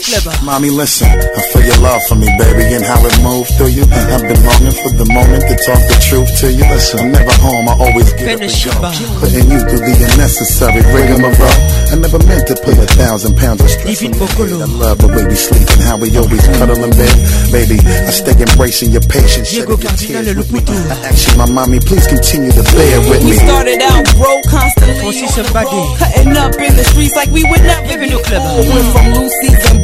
clever. Mommy, listen, I feel your love for me, baby, and how it moved through you. I've been longing for the moment to talk the truth to you. Listen, I'm never home, I always get Finish up and go. Putting you through the unnecessary rigmarole. I never meant to put a thousand pounds of stress on you. I love the way we sleep and how we always cuddle in bed. Baby, I stay embracing your patience, shedding your tears with me. I ask you, my mommy, please continue to bear with me. We started out broke, constantly on the road, cutting up in the streets like we would never be Went from Lucy's and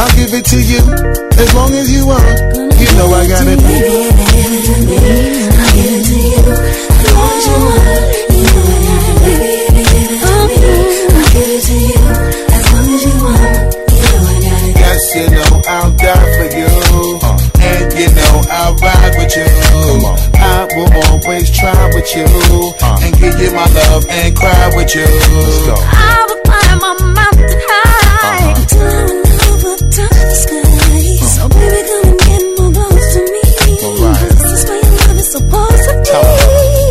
I'll give it to you as long as you want. You know I got it. Yes, you know I'll die for you, uh, and you know I'll ride with you. I will always try with you, uh. and give you my love and cry with you. I will climb my mountain high. Uh-huh. So baby, come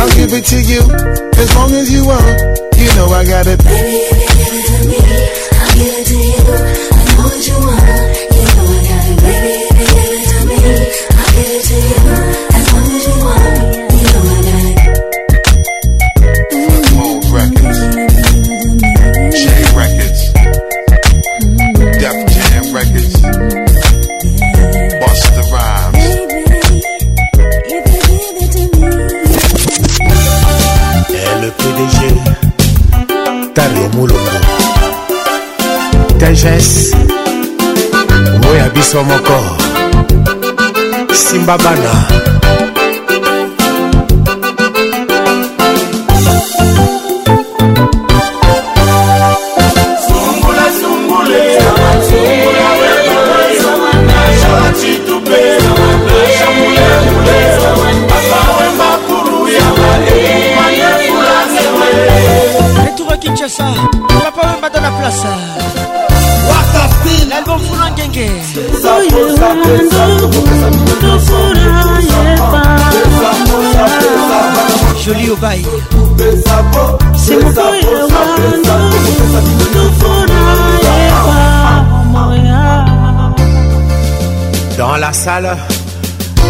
I'll give it to you as long as you want. You know I got it. Baby, give it to me, I'll give it to you. I know what you want. sagesse oya biso moko simba bana Kinshasa, papa Mbata la place. Dans la salle,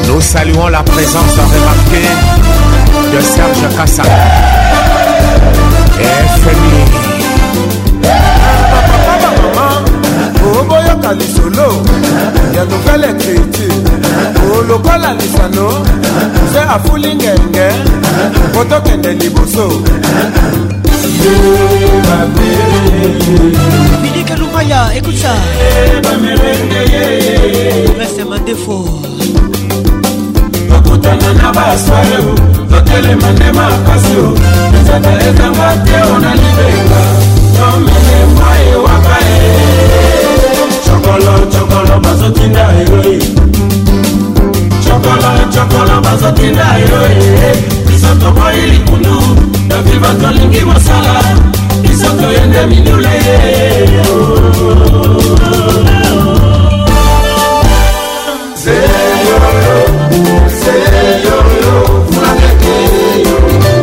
nous saluons la présence remarquée de Serge Kassak. et mboka lisolo ya nouvelle écriture olokola lisano se afuli ngenge po tokende liboso Minika Lumaya, écoute ça. Reste ma défaut. bakutana na basware totelema nde makasi o nzata ezanga te ona libenga tomene mwa ewaka e chokolo chokolo bazotinda eroi eh, eh. chokolo chokolo bazotinda eroi eh, biso toboyi likundu toki batolingi mosala biso toyende minule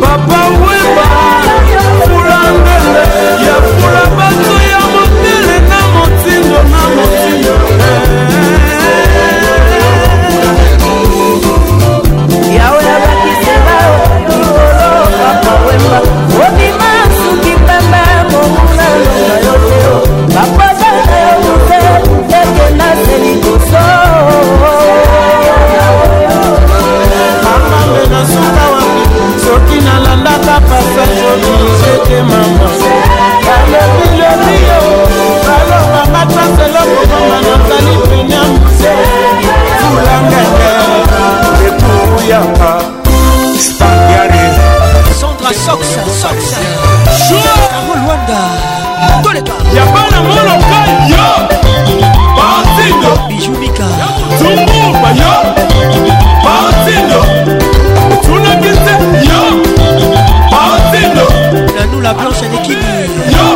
Papa, passage obligé de maman balobiyobio baloba bataselo kokoma nazali pene muse fulangenge ekuyaka spangare sandra sox sox carol wanda toleka yabana moloka yo batindo bijumika zumbuba yo la planche à l'équilibre.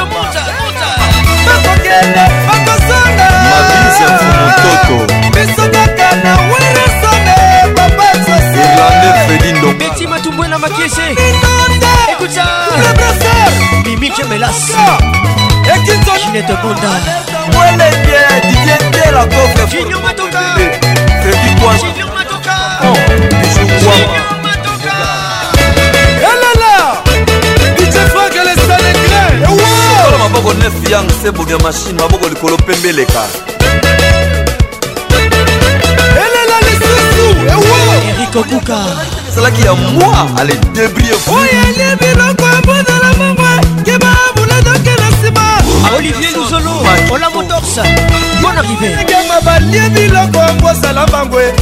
attention monta monta bakokende bakosonga mabisi ya fumotoko biso kaka na wirisone bapairlande felindo beti matumbwela makiese ekuta mimike melas ekinzoinete bonda welenge didiendela kofre fedi kwaa maboko nefi yang sebog ya mashine maboko likolo pembe eleka elela lisusu ewoerikokuka ezalaki ya mwa ale debrie oyeli biloko ebondela mongwe keba buletoke na nsima olivier luzolo ola motorsa bon arrivegama balie biloko ambosala mbangwe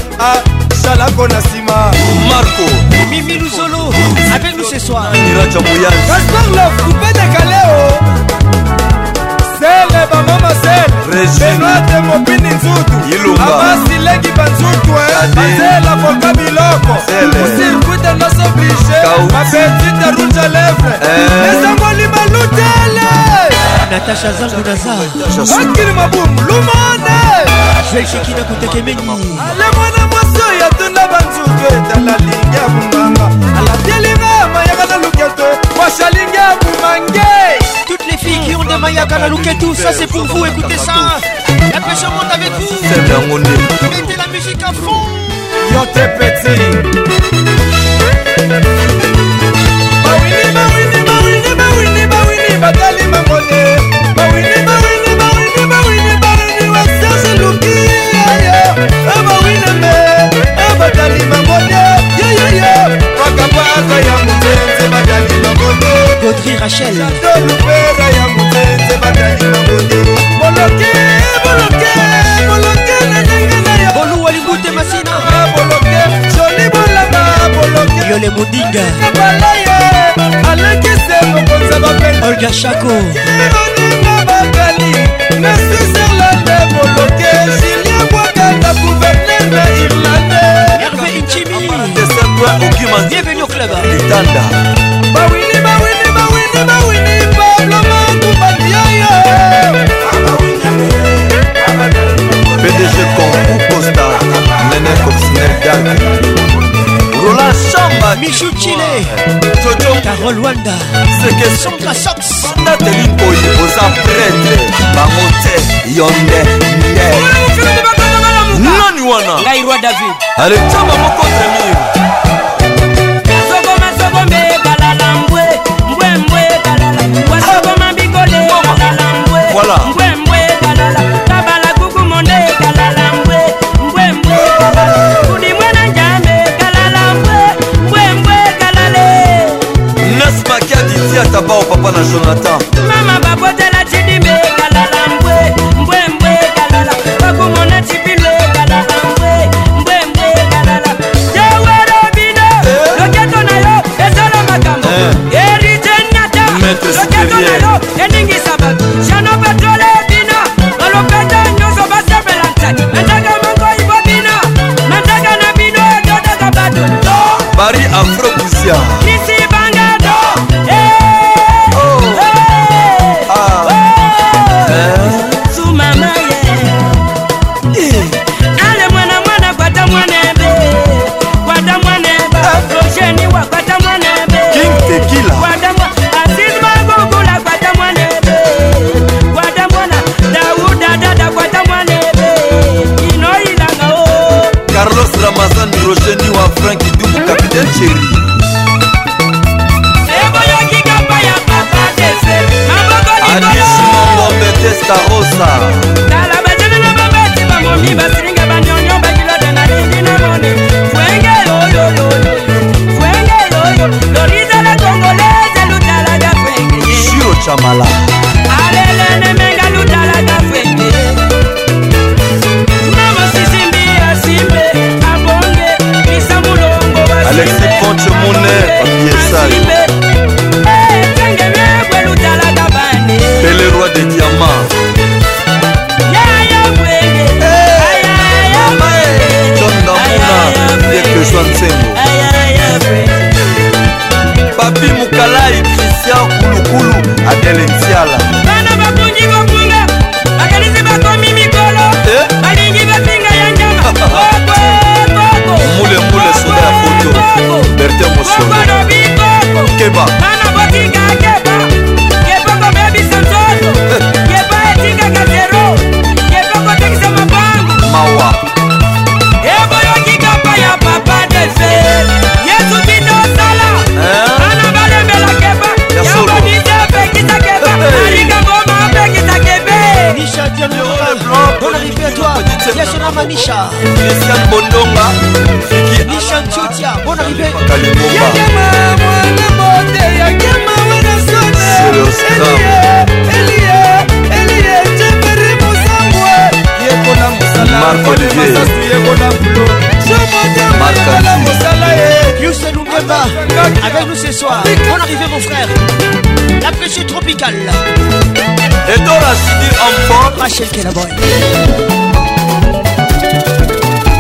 salako na nsima marco mimi luzolo avec nous ce soir iraca moyan castor love kupeteka leo mama marcel benoate mopini nzutu amasileki banzutu eh. bazela foka biloko osirkuite noso blige mapetite rouge a lèvre esangoli eh. balutele natasha zangu naza akili mabumu lumane jweshikina kutekemeni ale mwana mwasi oyo atunda banzutu etala eh, lingi ya bumbanga alabyelinga mayaka na luketo mwashalingi ya bumange les filles qui ont des et tout, ça c'est pour vous, écoutez ça. La monte avec vous. Mettez la musique à fond. petit. marie rachel lubera ya mozenze bakali maboni boloke boloke boloke na ndenge na yo boluwa libute masina ah, boloke joli bolama boloke yole modinga balaye alakise mokonza bapenda olga shako oninga bakali merci sur la le boloke julien bwakata gouverneur na irlandais herve inchimi bienvenue au club litanda bawini bawini bawini Snapdak Rola Chamba Michou Chile Jojo Carole Wanda Seke Sonka Sox Nathalie Boy Oza Prêtre Bamote Yonde Nye Nani wana Ngai Roi David Ale Chamba Moko Zemir Sogoma Sogombe Balala Mbwe Mbwe Mbwe Balala Wasogoma ah! Bigole Balala Mbwe Voilà taba o papa na jonathan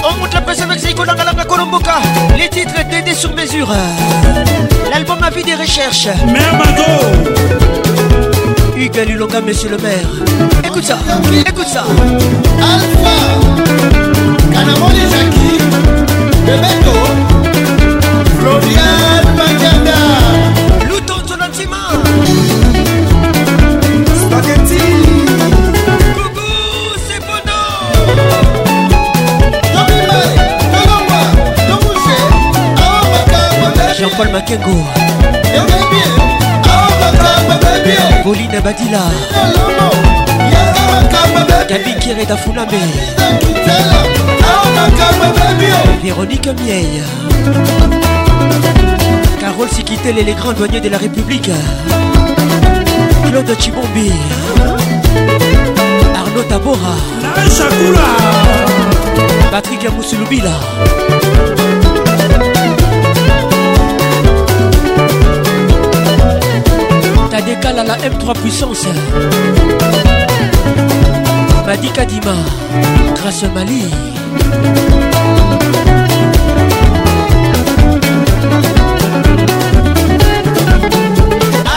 On monte la pression avec Zico Langalanga colomboka. Les titres DD sur mesure L'album à vie des recherches Mère Mago Hugues Lulonga, monsieur le maire Écoute ça, écoute ça Alpha Kanamoni Jackie Bebeto Jean-Paul Makengo Pauline Badila Gabi Kireta Fulame Véronique Mieille Carole Sikitel et les grands douaniers de la République Claude Chibombi Arnaud Tabora Patrick Amoussoulubila Ekala la M3 puissance Madi Kadima Grâce Mali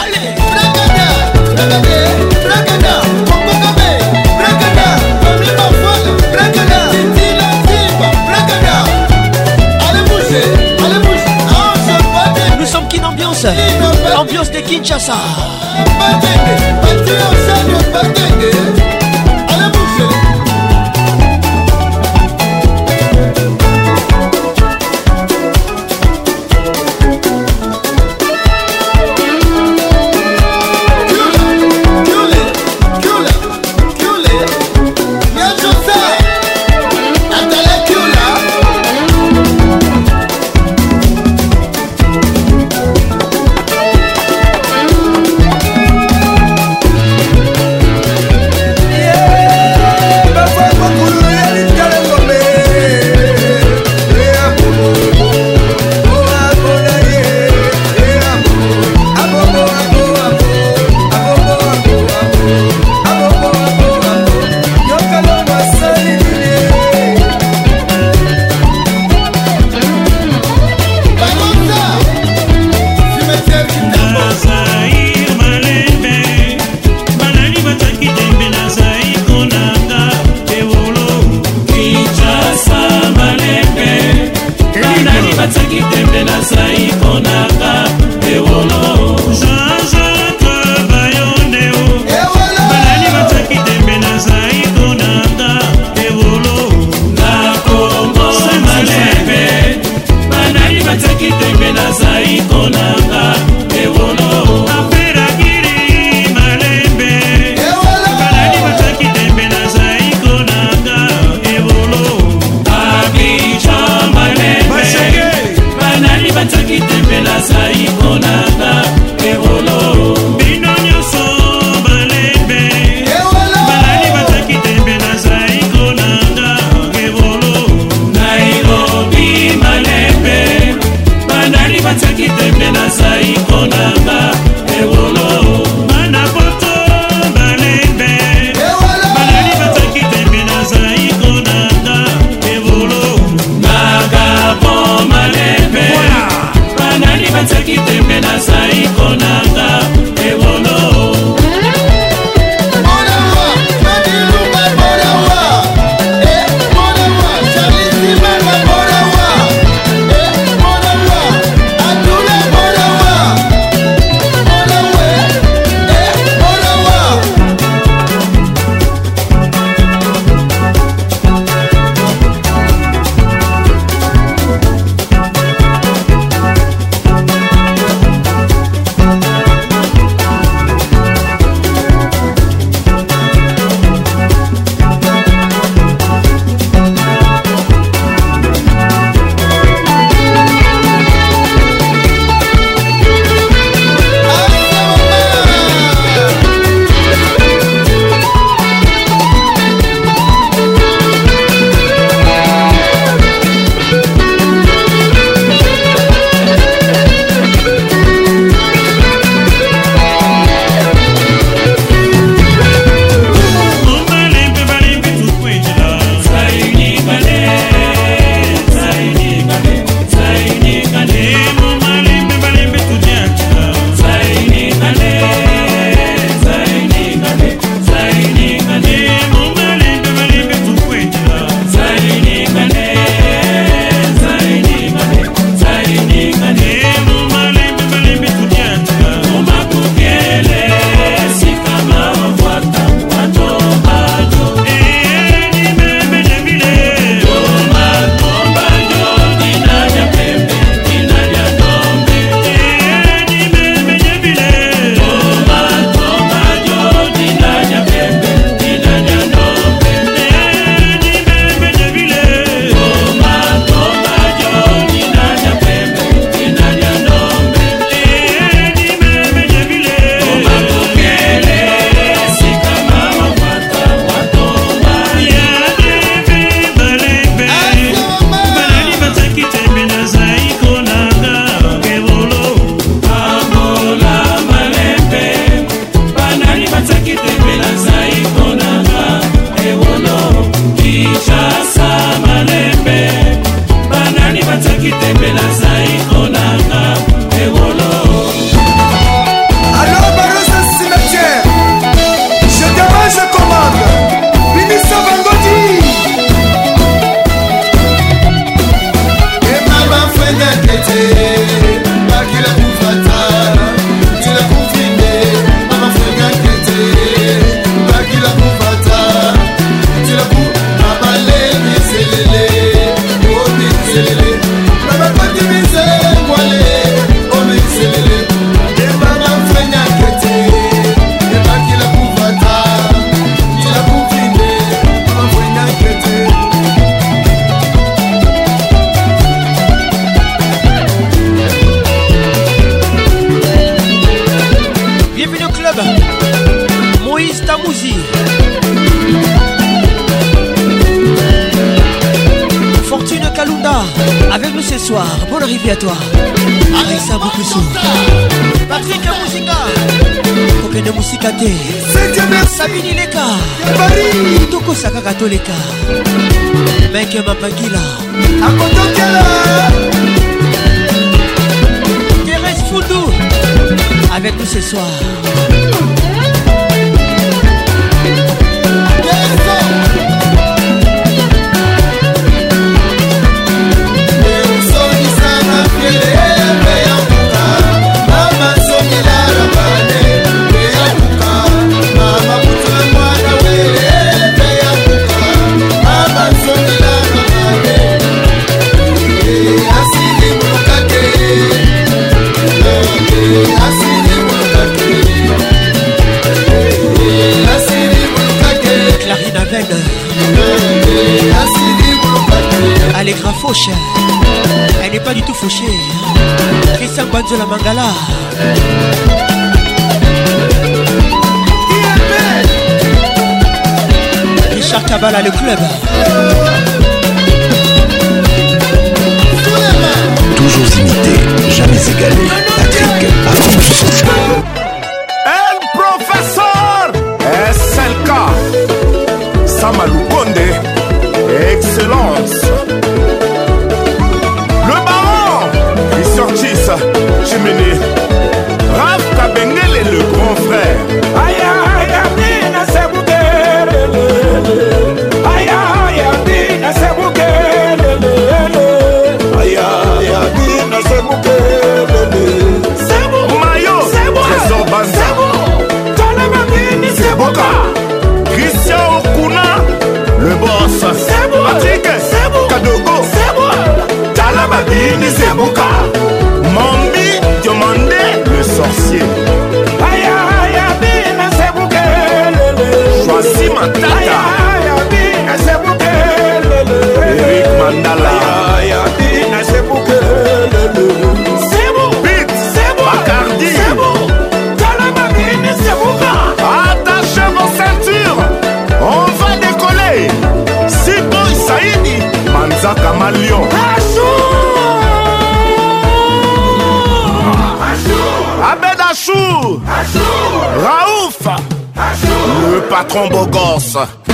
Allez, de Kinshasa. radio la mangala Richard Kabala le club Солнца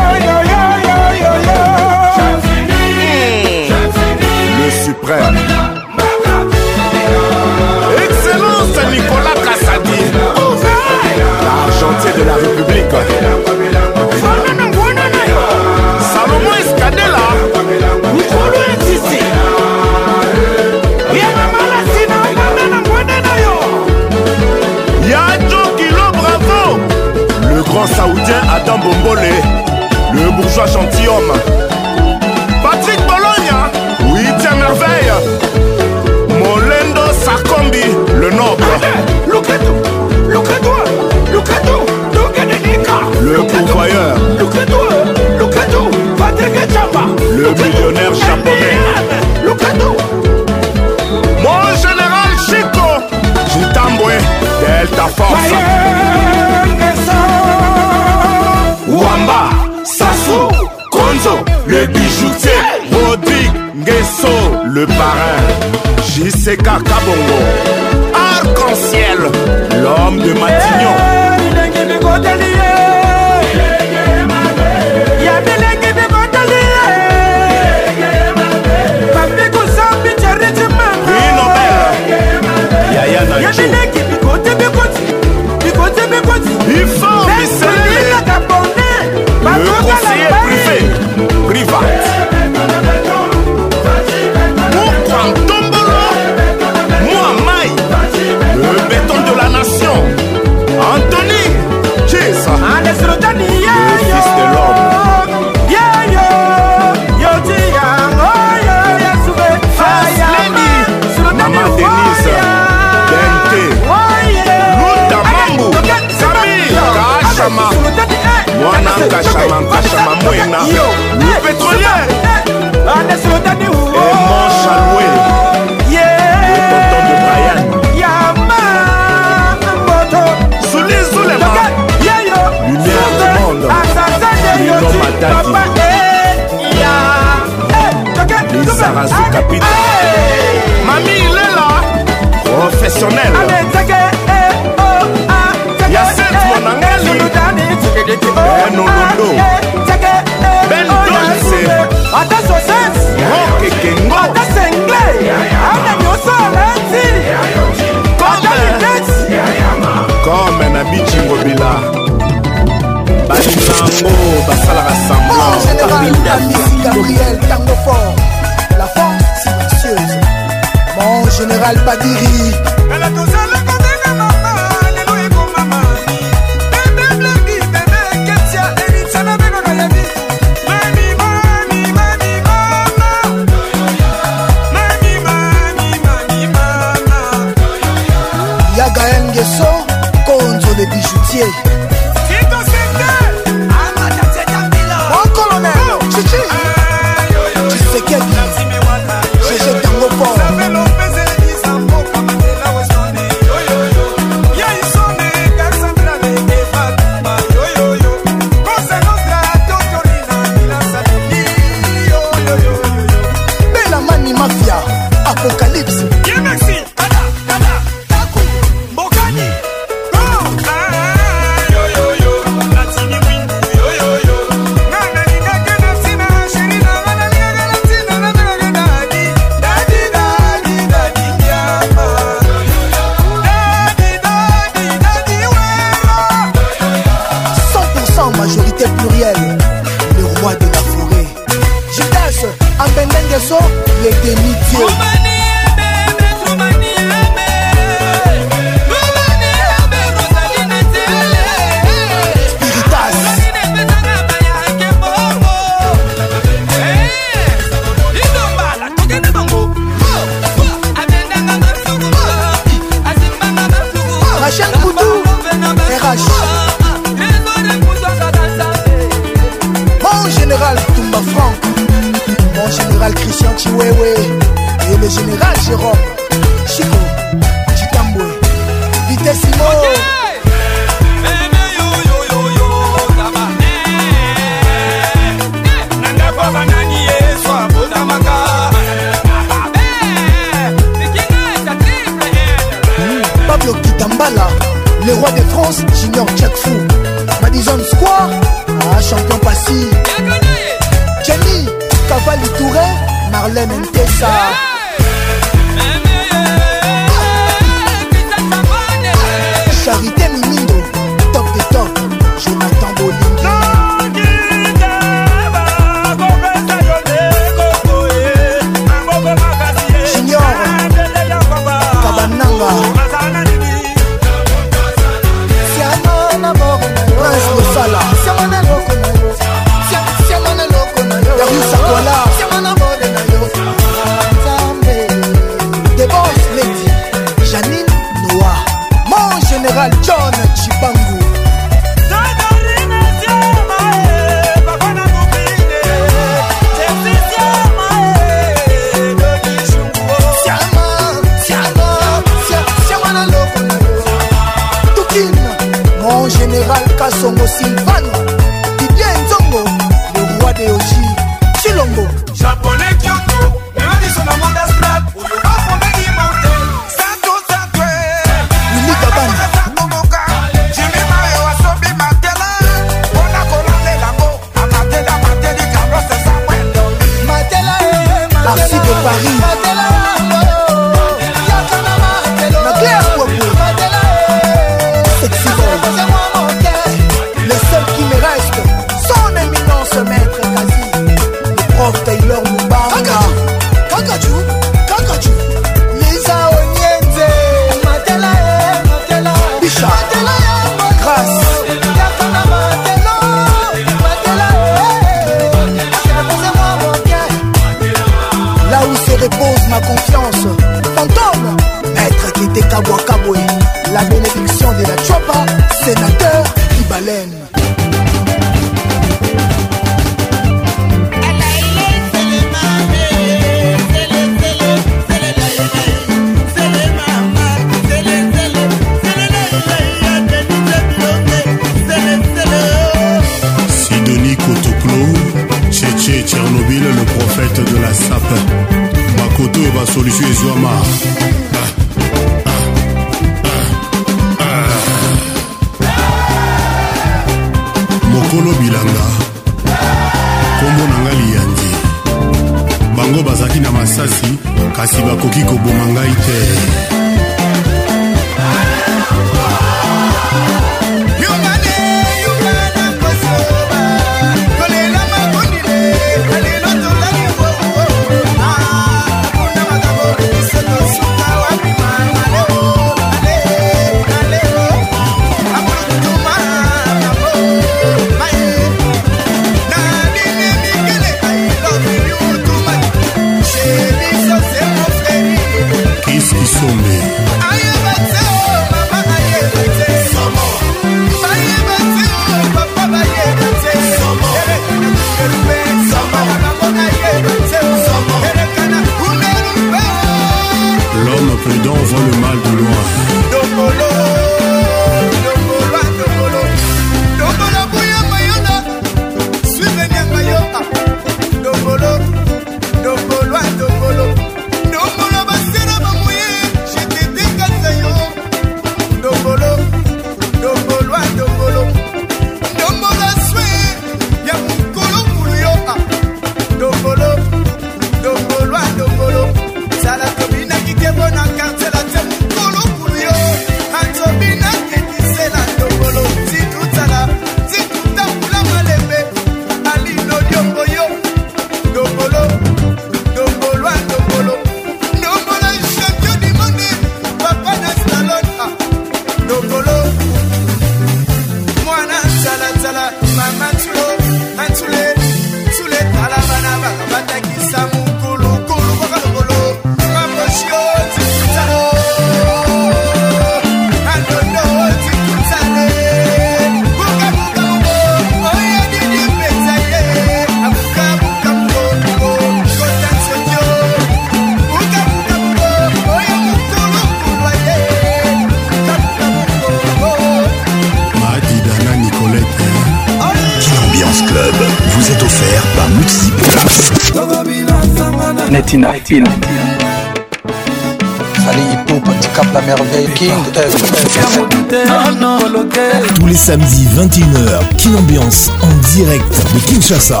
Tous les samedis 21h, King Ambiance en direct de Kinshasa.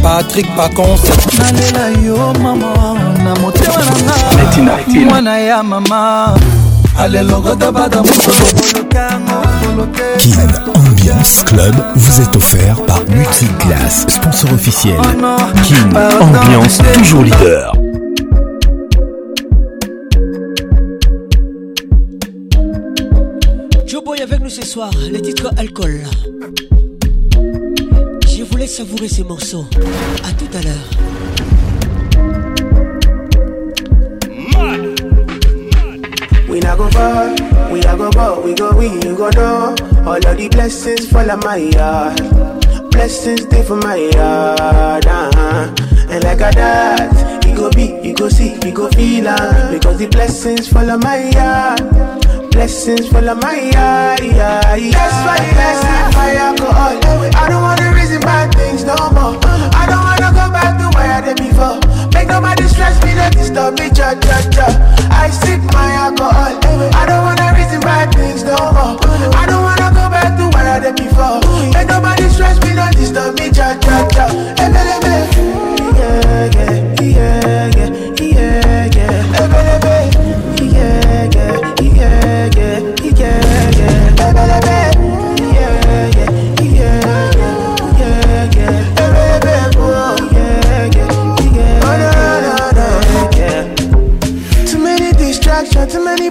Patrick Pacons. Kin Ambiance Club vous est offert par Multiclass, sponsor officiel. Oh Kin Ambiance, toujours leader. soir, le titre alcool. Je voulais savourer ces morceaux. A tout à l'heure. We not go far, we not go far, we go we, you go door. All of the blessings fall on my yard. Blessings stay for my yard. Uh-huh. And like a that, you go be, you go see, you go feel. Uh, because the blessings fall on my yard. Blessings full of my eye. That's why the blessing by alcohol. I don't wanna reason bad things no more. I don't wanna go back to where I did before. Make nobody stress me, let disturb me, cha cha cha. I sip my alcohol. I don't wanna reason bad things no more. I don't wanna go back to where I did before. Make nobody stress me, let disturb me, cha cha cha. Yeah, yeah, yeah, yeah.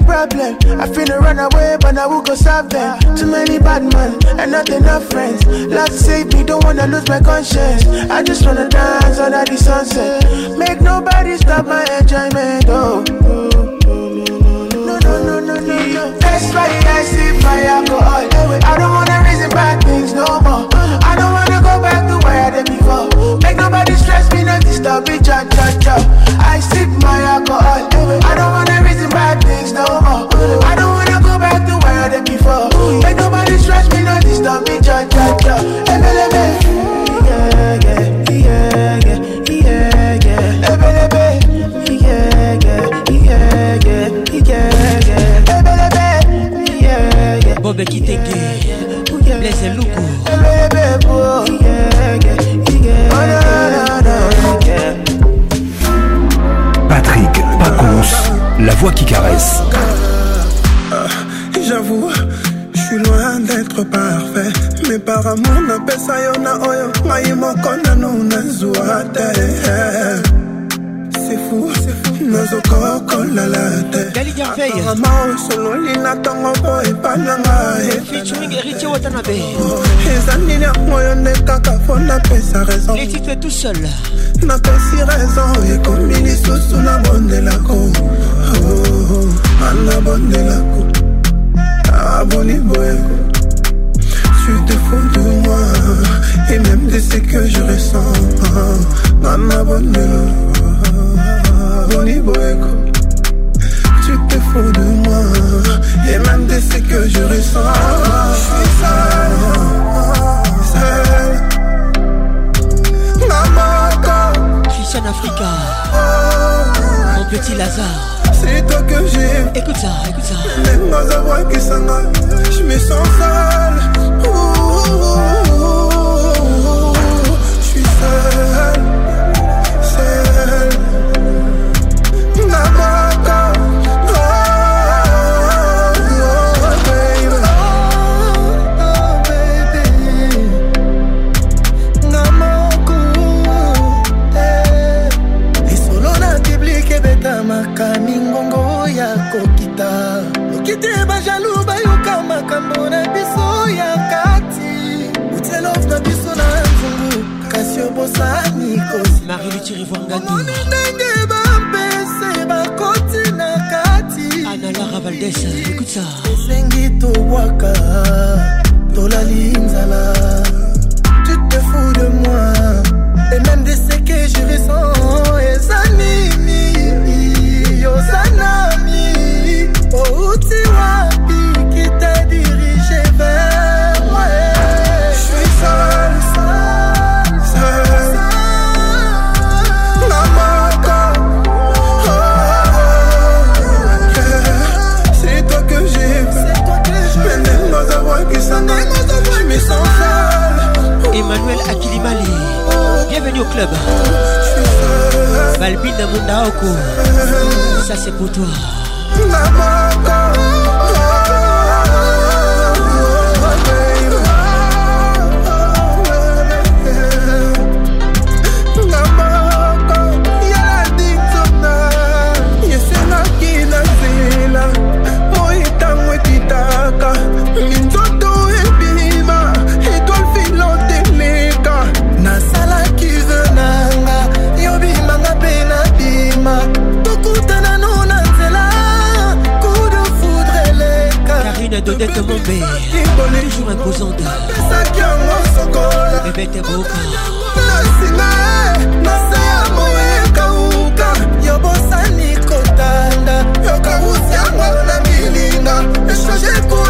Problem, problems. I finna run away, but I will go solve them. Too many bad men and not enough friends. Love save me, don't wanna lose my conscience. I just wanna dance under the sunset. Make nobody stop my enjoyment. Oh. No, no, no, no, no, no. That's why I sip my alcohol. I don't wanna reason bad things no more them before. Make nobody stress me, no disturb me, cha cha cha. I sip my alcohol. I don't wanna reason bad things no more. I don't wanna go back to where I them before. Make nobody stress me, no disturb me, cha cha cha. Ebelebe, yeah yeah yeah yeah yeah yeah. Ebelebe, yeah yeah yeah yeah yeah yeah. Ebelebe, yeah yeah. Bobe Kitenge, Blaise Luko. Ebelebe, yeah yeah. La voix qui caresse. Ah, j'avoue, je suis loin d'être parfait. Mais par amour, napesa yo na oyo. Ngai moko nanu nazwa te. C'est fou, c'est fou. nazokokolala teaparama osololi na ntongo po epananga eza nini yango yo nde kaka mpo napesa raison napesi raison ekomi lisusu na bondelako Mana bandelako Abonné boyako Tu te fous de moi Et même de ce que je ressens Ma bonne Abonné boyako Tu te fous de moi Et même de ce que je ressens Je suis seul Seul suis Christian Africa Mon petit Lazare c'est toi que j'aime. Écoute ça, écoute ça. Même dans un bras qui s'envole, je me sens sale. je suis seul, seul. Maman. ndenge bapese bakoti na kati analara valdes ekuta esengi tobwaka tolali nzala tu te fous de moi et même de ce que je ressens eza nini yozanami outi wapi bienvenue au club. Balbine Mundaoko, ça c'est pour toi. Maman. Donnette Mombe Toujours imposante Pesaki yango sokola Bebete Boka Nasinga nase ya moyekauka Yo bosani kotanda Yo kausi yango na milinga Echange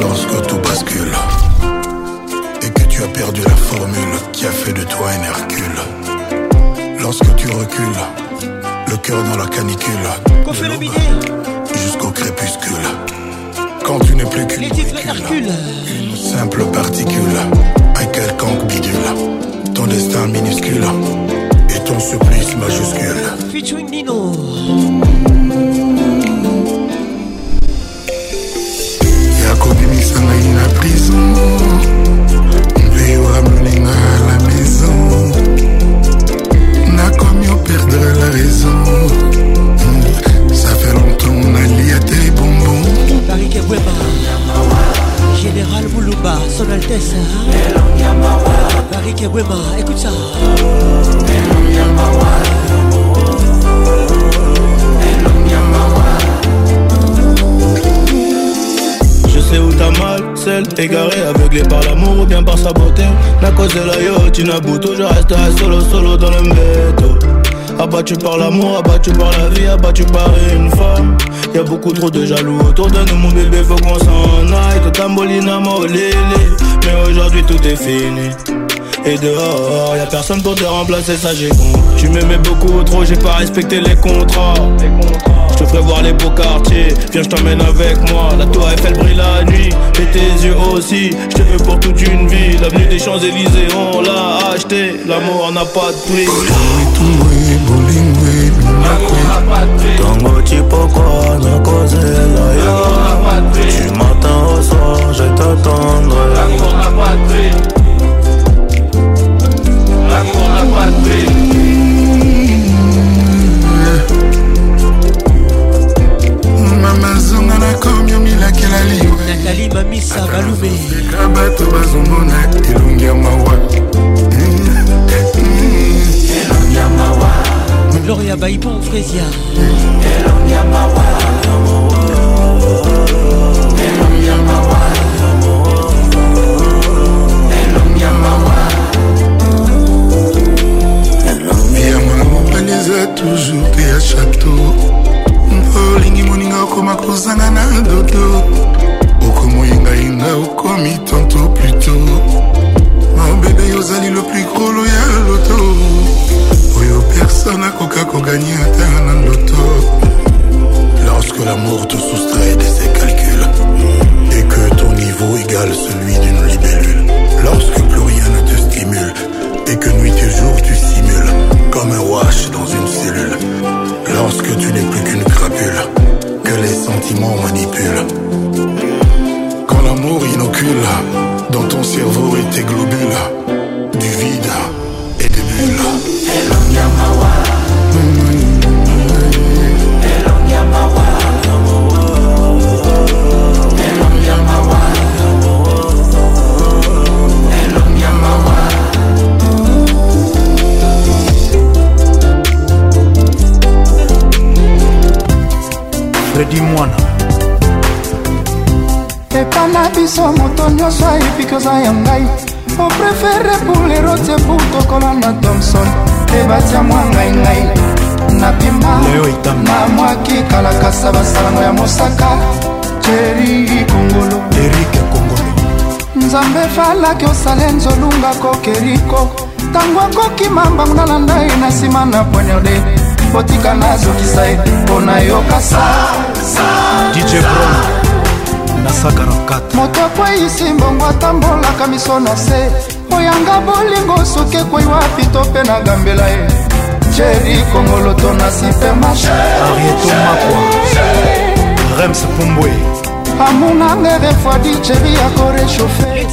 Lorsque tout bascule et que tu as perdu la formule qui a fait de toi un Hercule. Lorsque tu recules, le cœur dans la canicule. Jusqu'au crépuscule. Quand tu n'es plus qu'une une simple particule, un quelconque bidule. Ton destin minuscule et ton supplice majuscule. Featuring Nino. Y'a comme ça naïa prison Vamunina la maison N'a comme perdre la raison Ça fait longtemps qu'on a lié à tes bonbons hein? Parikeweba Général Boulouba son Altesse Elo Yamawa Parikeweba écoute ça c'est où t'as mal, celle égarée, aveuglée par l'amour ou bien par sa beauté. cause de la yo, tu n'as je resterai solo, solo dans le métro. Abattu par l'amour, abattu par la vie, abattu par une femme. Y'a beaucoup trop de jaloux autour de nous, mon bébé, faut qu'on s'en aille. Tout ma lili, Mais aujourd'hui, tout est fini. Et dehors, y'a personne pour te remplacer, ça j'ai con. Tu m'aimais beaucoup trop, j'ai pas respecté Les contrats te ferai voir les beaux quartiers Viens je t'emmène avec moi La tour Eiffel brille la nuit Et tes yeux aussi Je te veux pour toute une vie L'avenue des Champs-Élysées on l'a acheté L'amour n'a pas de prix L'amour Chipokwa na de prix Tu m'attends au soir je t'attendrai L'amour n'a pas de prix L'amour n'a pas de prix nakomi omilakela natali balume eka ya mawa gloria baipon toujours olingi moninga okoma kozanga na dodo okomoyengayinga okomi tanto pluto bébé ozali le plus grolo ya loto oyo personne akoka koganye ata na ndoto lorsque l'amour te soustrait de ses calculs et que ton niveau égale celui d'une libellule lorsque plus rien ne te stimule et que nuit et jour tu simules comme un wash dans une parce que tu n'es plus qu'une crapule, que les sentiments manipulent. Quand l'amour inocule dans ton cerveau et tes globules, du vide biso moto nyonso ayebi koza ya ngai oprefere bulero te butokola na thomson ebatia mwa ngai ngai napima na mwaki kalakasa basalango ya mosaka teri kongolo nzambe falaki osale nzolunga kokeriko ntango akoki mambanguna na ndai na nsima na poignarde botika nazokisa ye mpo na yoka sa DJ Bro na 144 moto akweyisi mbongo atambolaka miso na se oyanga bolingo soki ekwei wapi to mpe na gambela ye jeri kongoloto na supermarchearietomapwa rems pumbwe amunanga refwadi jeri ya korechauffe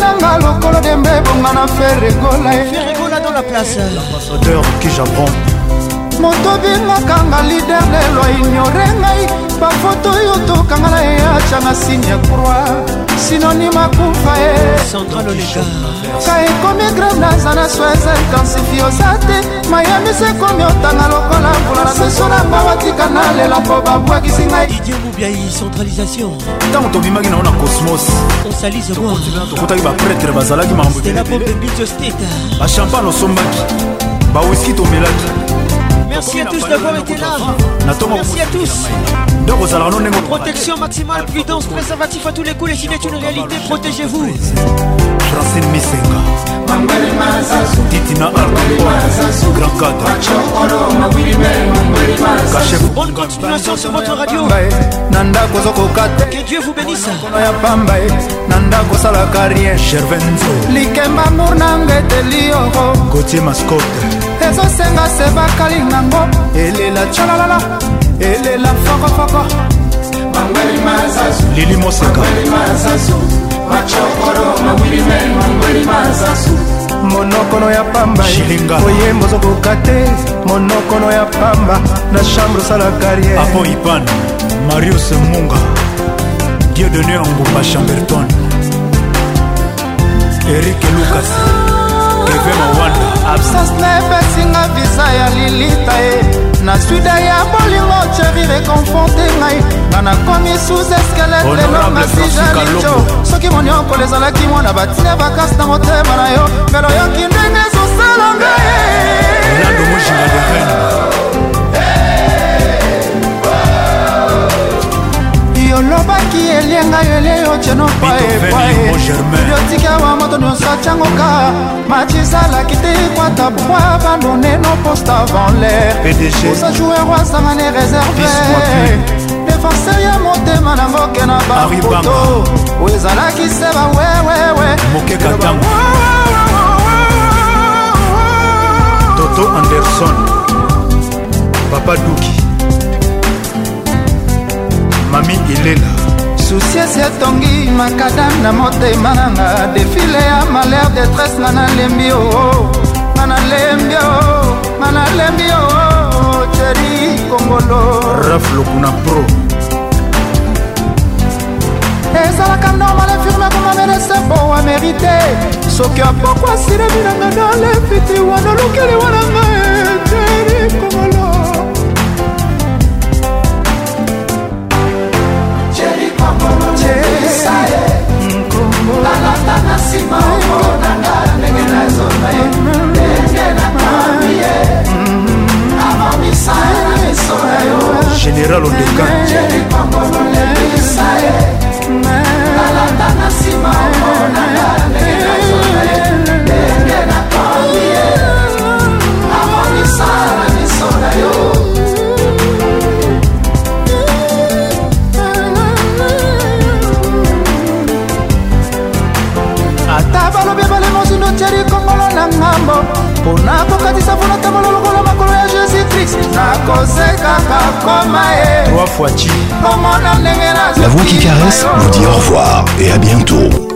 nanga lokolo dembe ebonga na ferregola ye ambassadeur kijapon moto bingakanga lider lelo ignore ngai bafoto oyo tokanga na eyacanga sine ya croix sinonima kufa ye ka ekomi grave naza na so eza intensifi oza te mayamisi ekomi otanga lokola mbula na seso na nga batika na lela mpo babwakisi ngaitango tobimaki nango na cosmos tokutaki bapretre bazalaki mambo bachampagne osombaki bawiski tomelaki Merci à tous d'avoir été là. Merci à tous. donc ozalaka no ndenge protection maximale prudence préservatif à tous les coups les ciné est une réalité protégez-vous francine misenga titina grand cadre bonne continuation sur votre radio na ndako ozokokata que dieu vous bénisse ya pamba ye na ndako osalaka rien gervenzo likemba amour nanga eteli yoko gotie mascote ezosenga se bakali nango elela tchalalala elela fokofoko lili mosaka monokono ya pamba shilinga oyembo ozokoka te monokono ya pamba na chambre osala carrière apo ipan marius munga dieu done angumba chamberton erik lucas eve mawanda absasnepe esinga visa ya lilita ye na suda ya bolingo cheri reconforte ngai nga nakomi sous eskeletenomasijalijo soki moniokolo ezalaki mwana batina bakasi na motema na yo mbelo yoki ndenge ezosala ngai olobaki elienga yo eleyo tieno paepaeyotika wa moto nyonso atiango ka matizalaki te ekwata bwa bandoneno poste avant lairosa joueur asangani réserve défenseur ya motema nango ke na bapoto o ezalaki se bawewewe toto anderson papa duki mami elela susiesi etongi makadam na motema nanga defile ya malheur detresse nga nalembi oo oh, oh. nga nalembi oo oh, nga nalembi oo cheri kongolo raf lokuna pro ezalaka normal infirme koma medese po wa merite soki apokwa silebi nanga na lefiti wana lokeli wananga nkolanda na nsima okolonanga ndenge nazonga ye ndenge nakambi ye amamisa na miso na yo général ondekangolebisa ye nalanda na nsima okolonanga ndenge nazonga ye ngambo mpona kokatisa mpona tambola lokola makolo ya jésus krist nakosekaka koma ye komona ndenge nazla voix qui caresse vous dit au revoir et à bientôt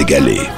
Égalé.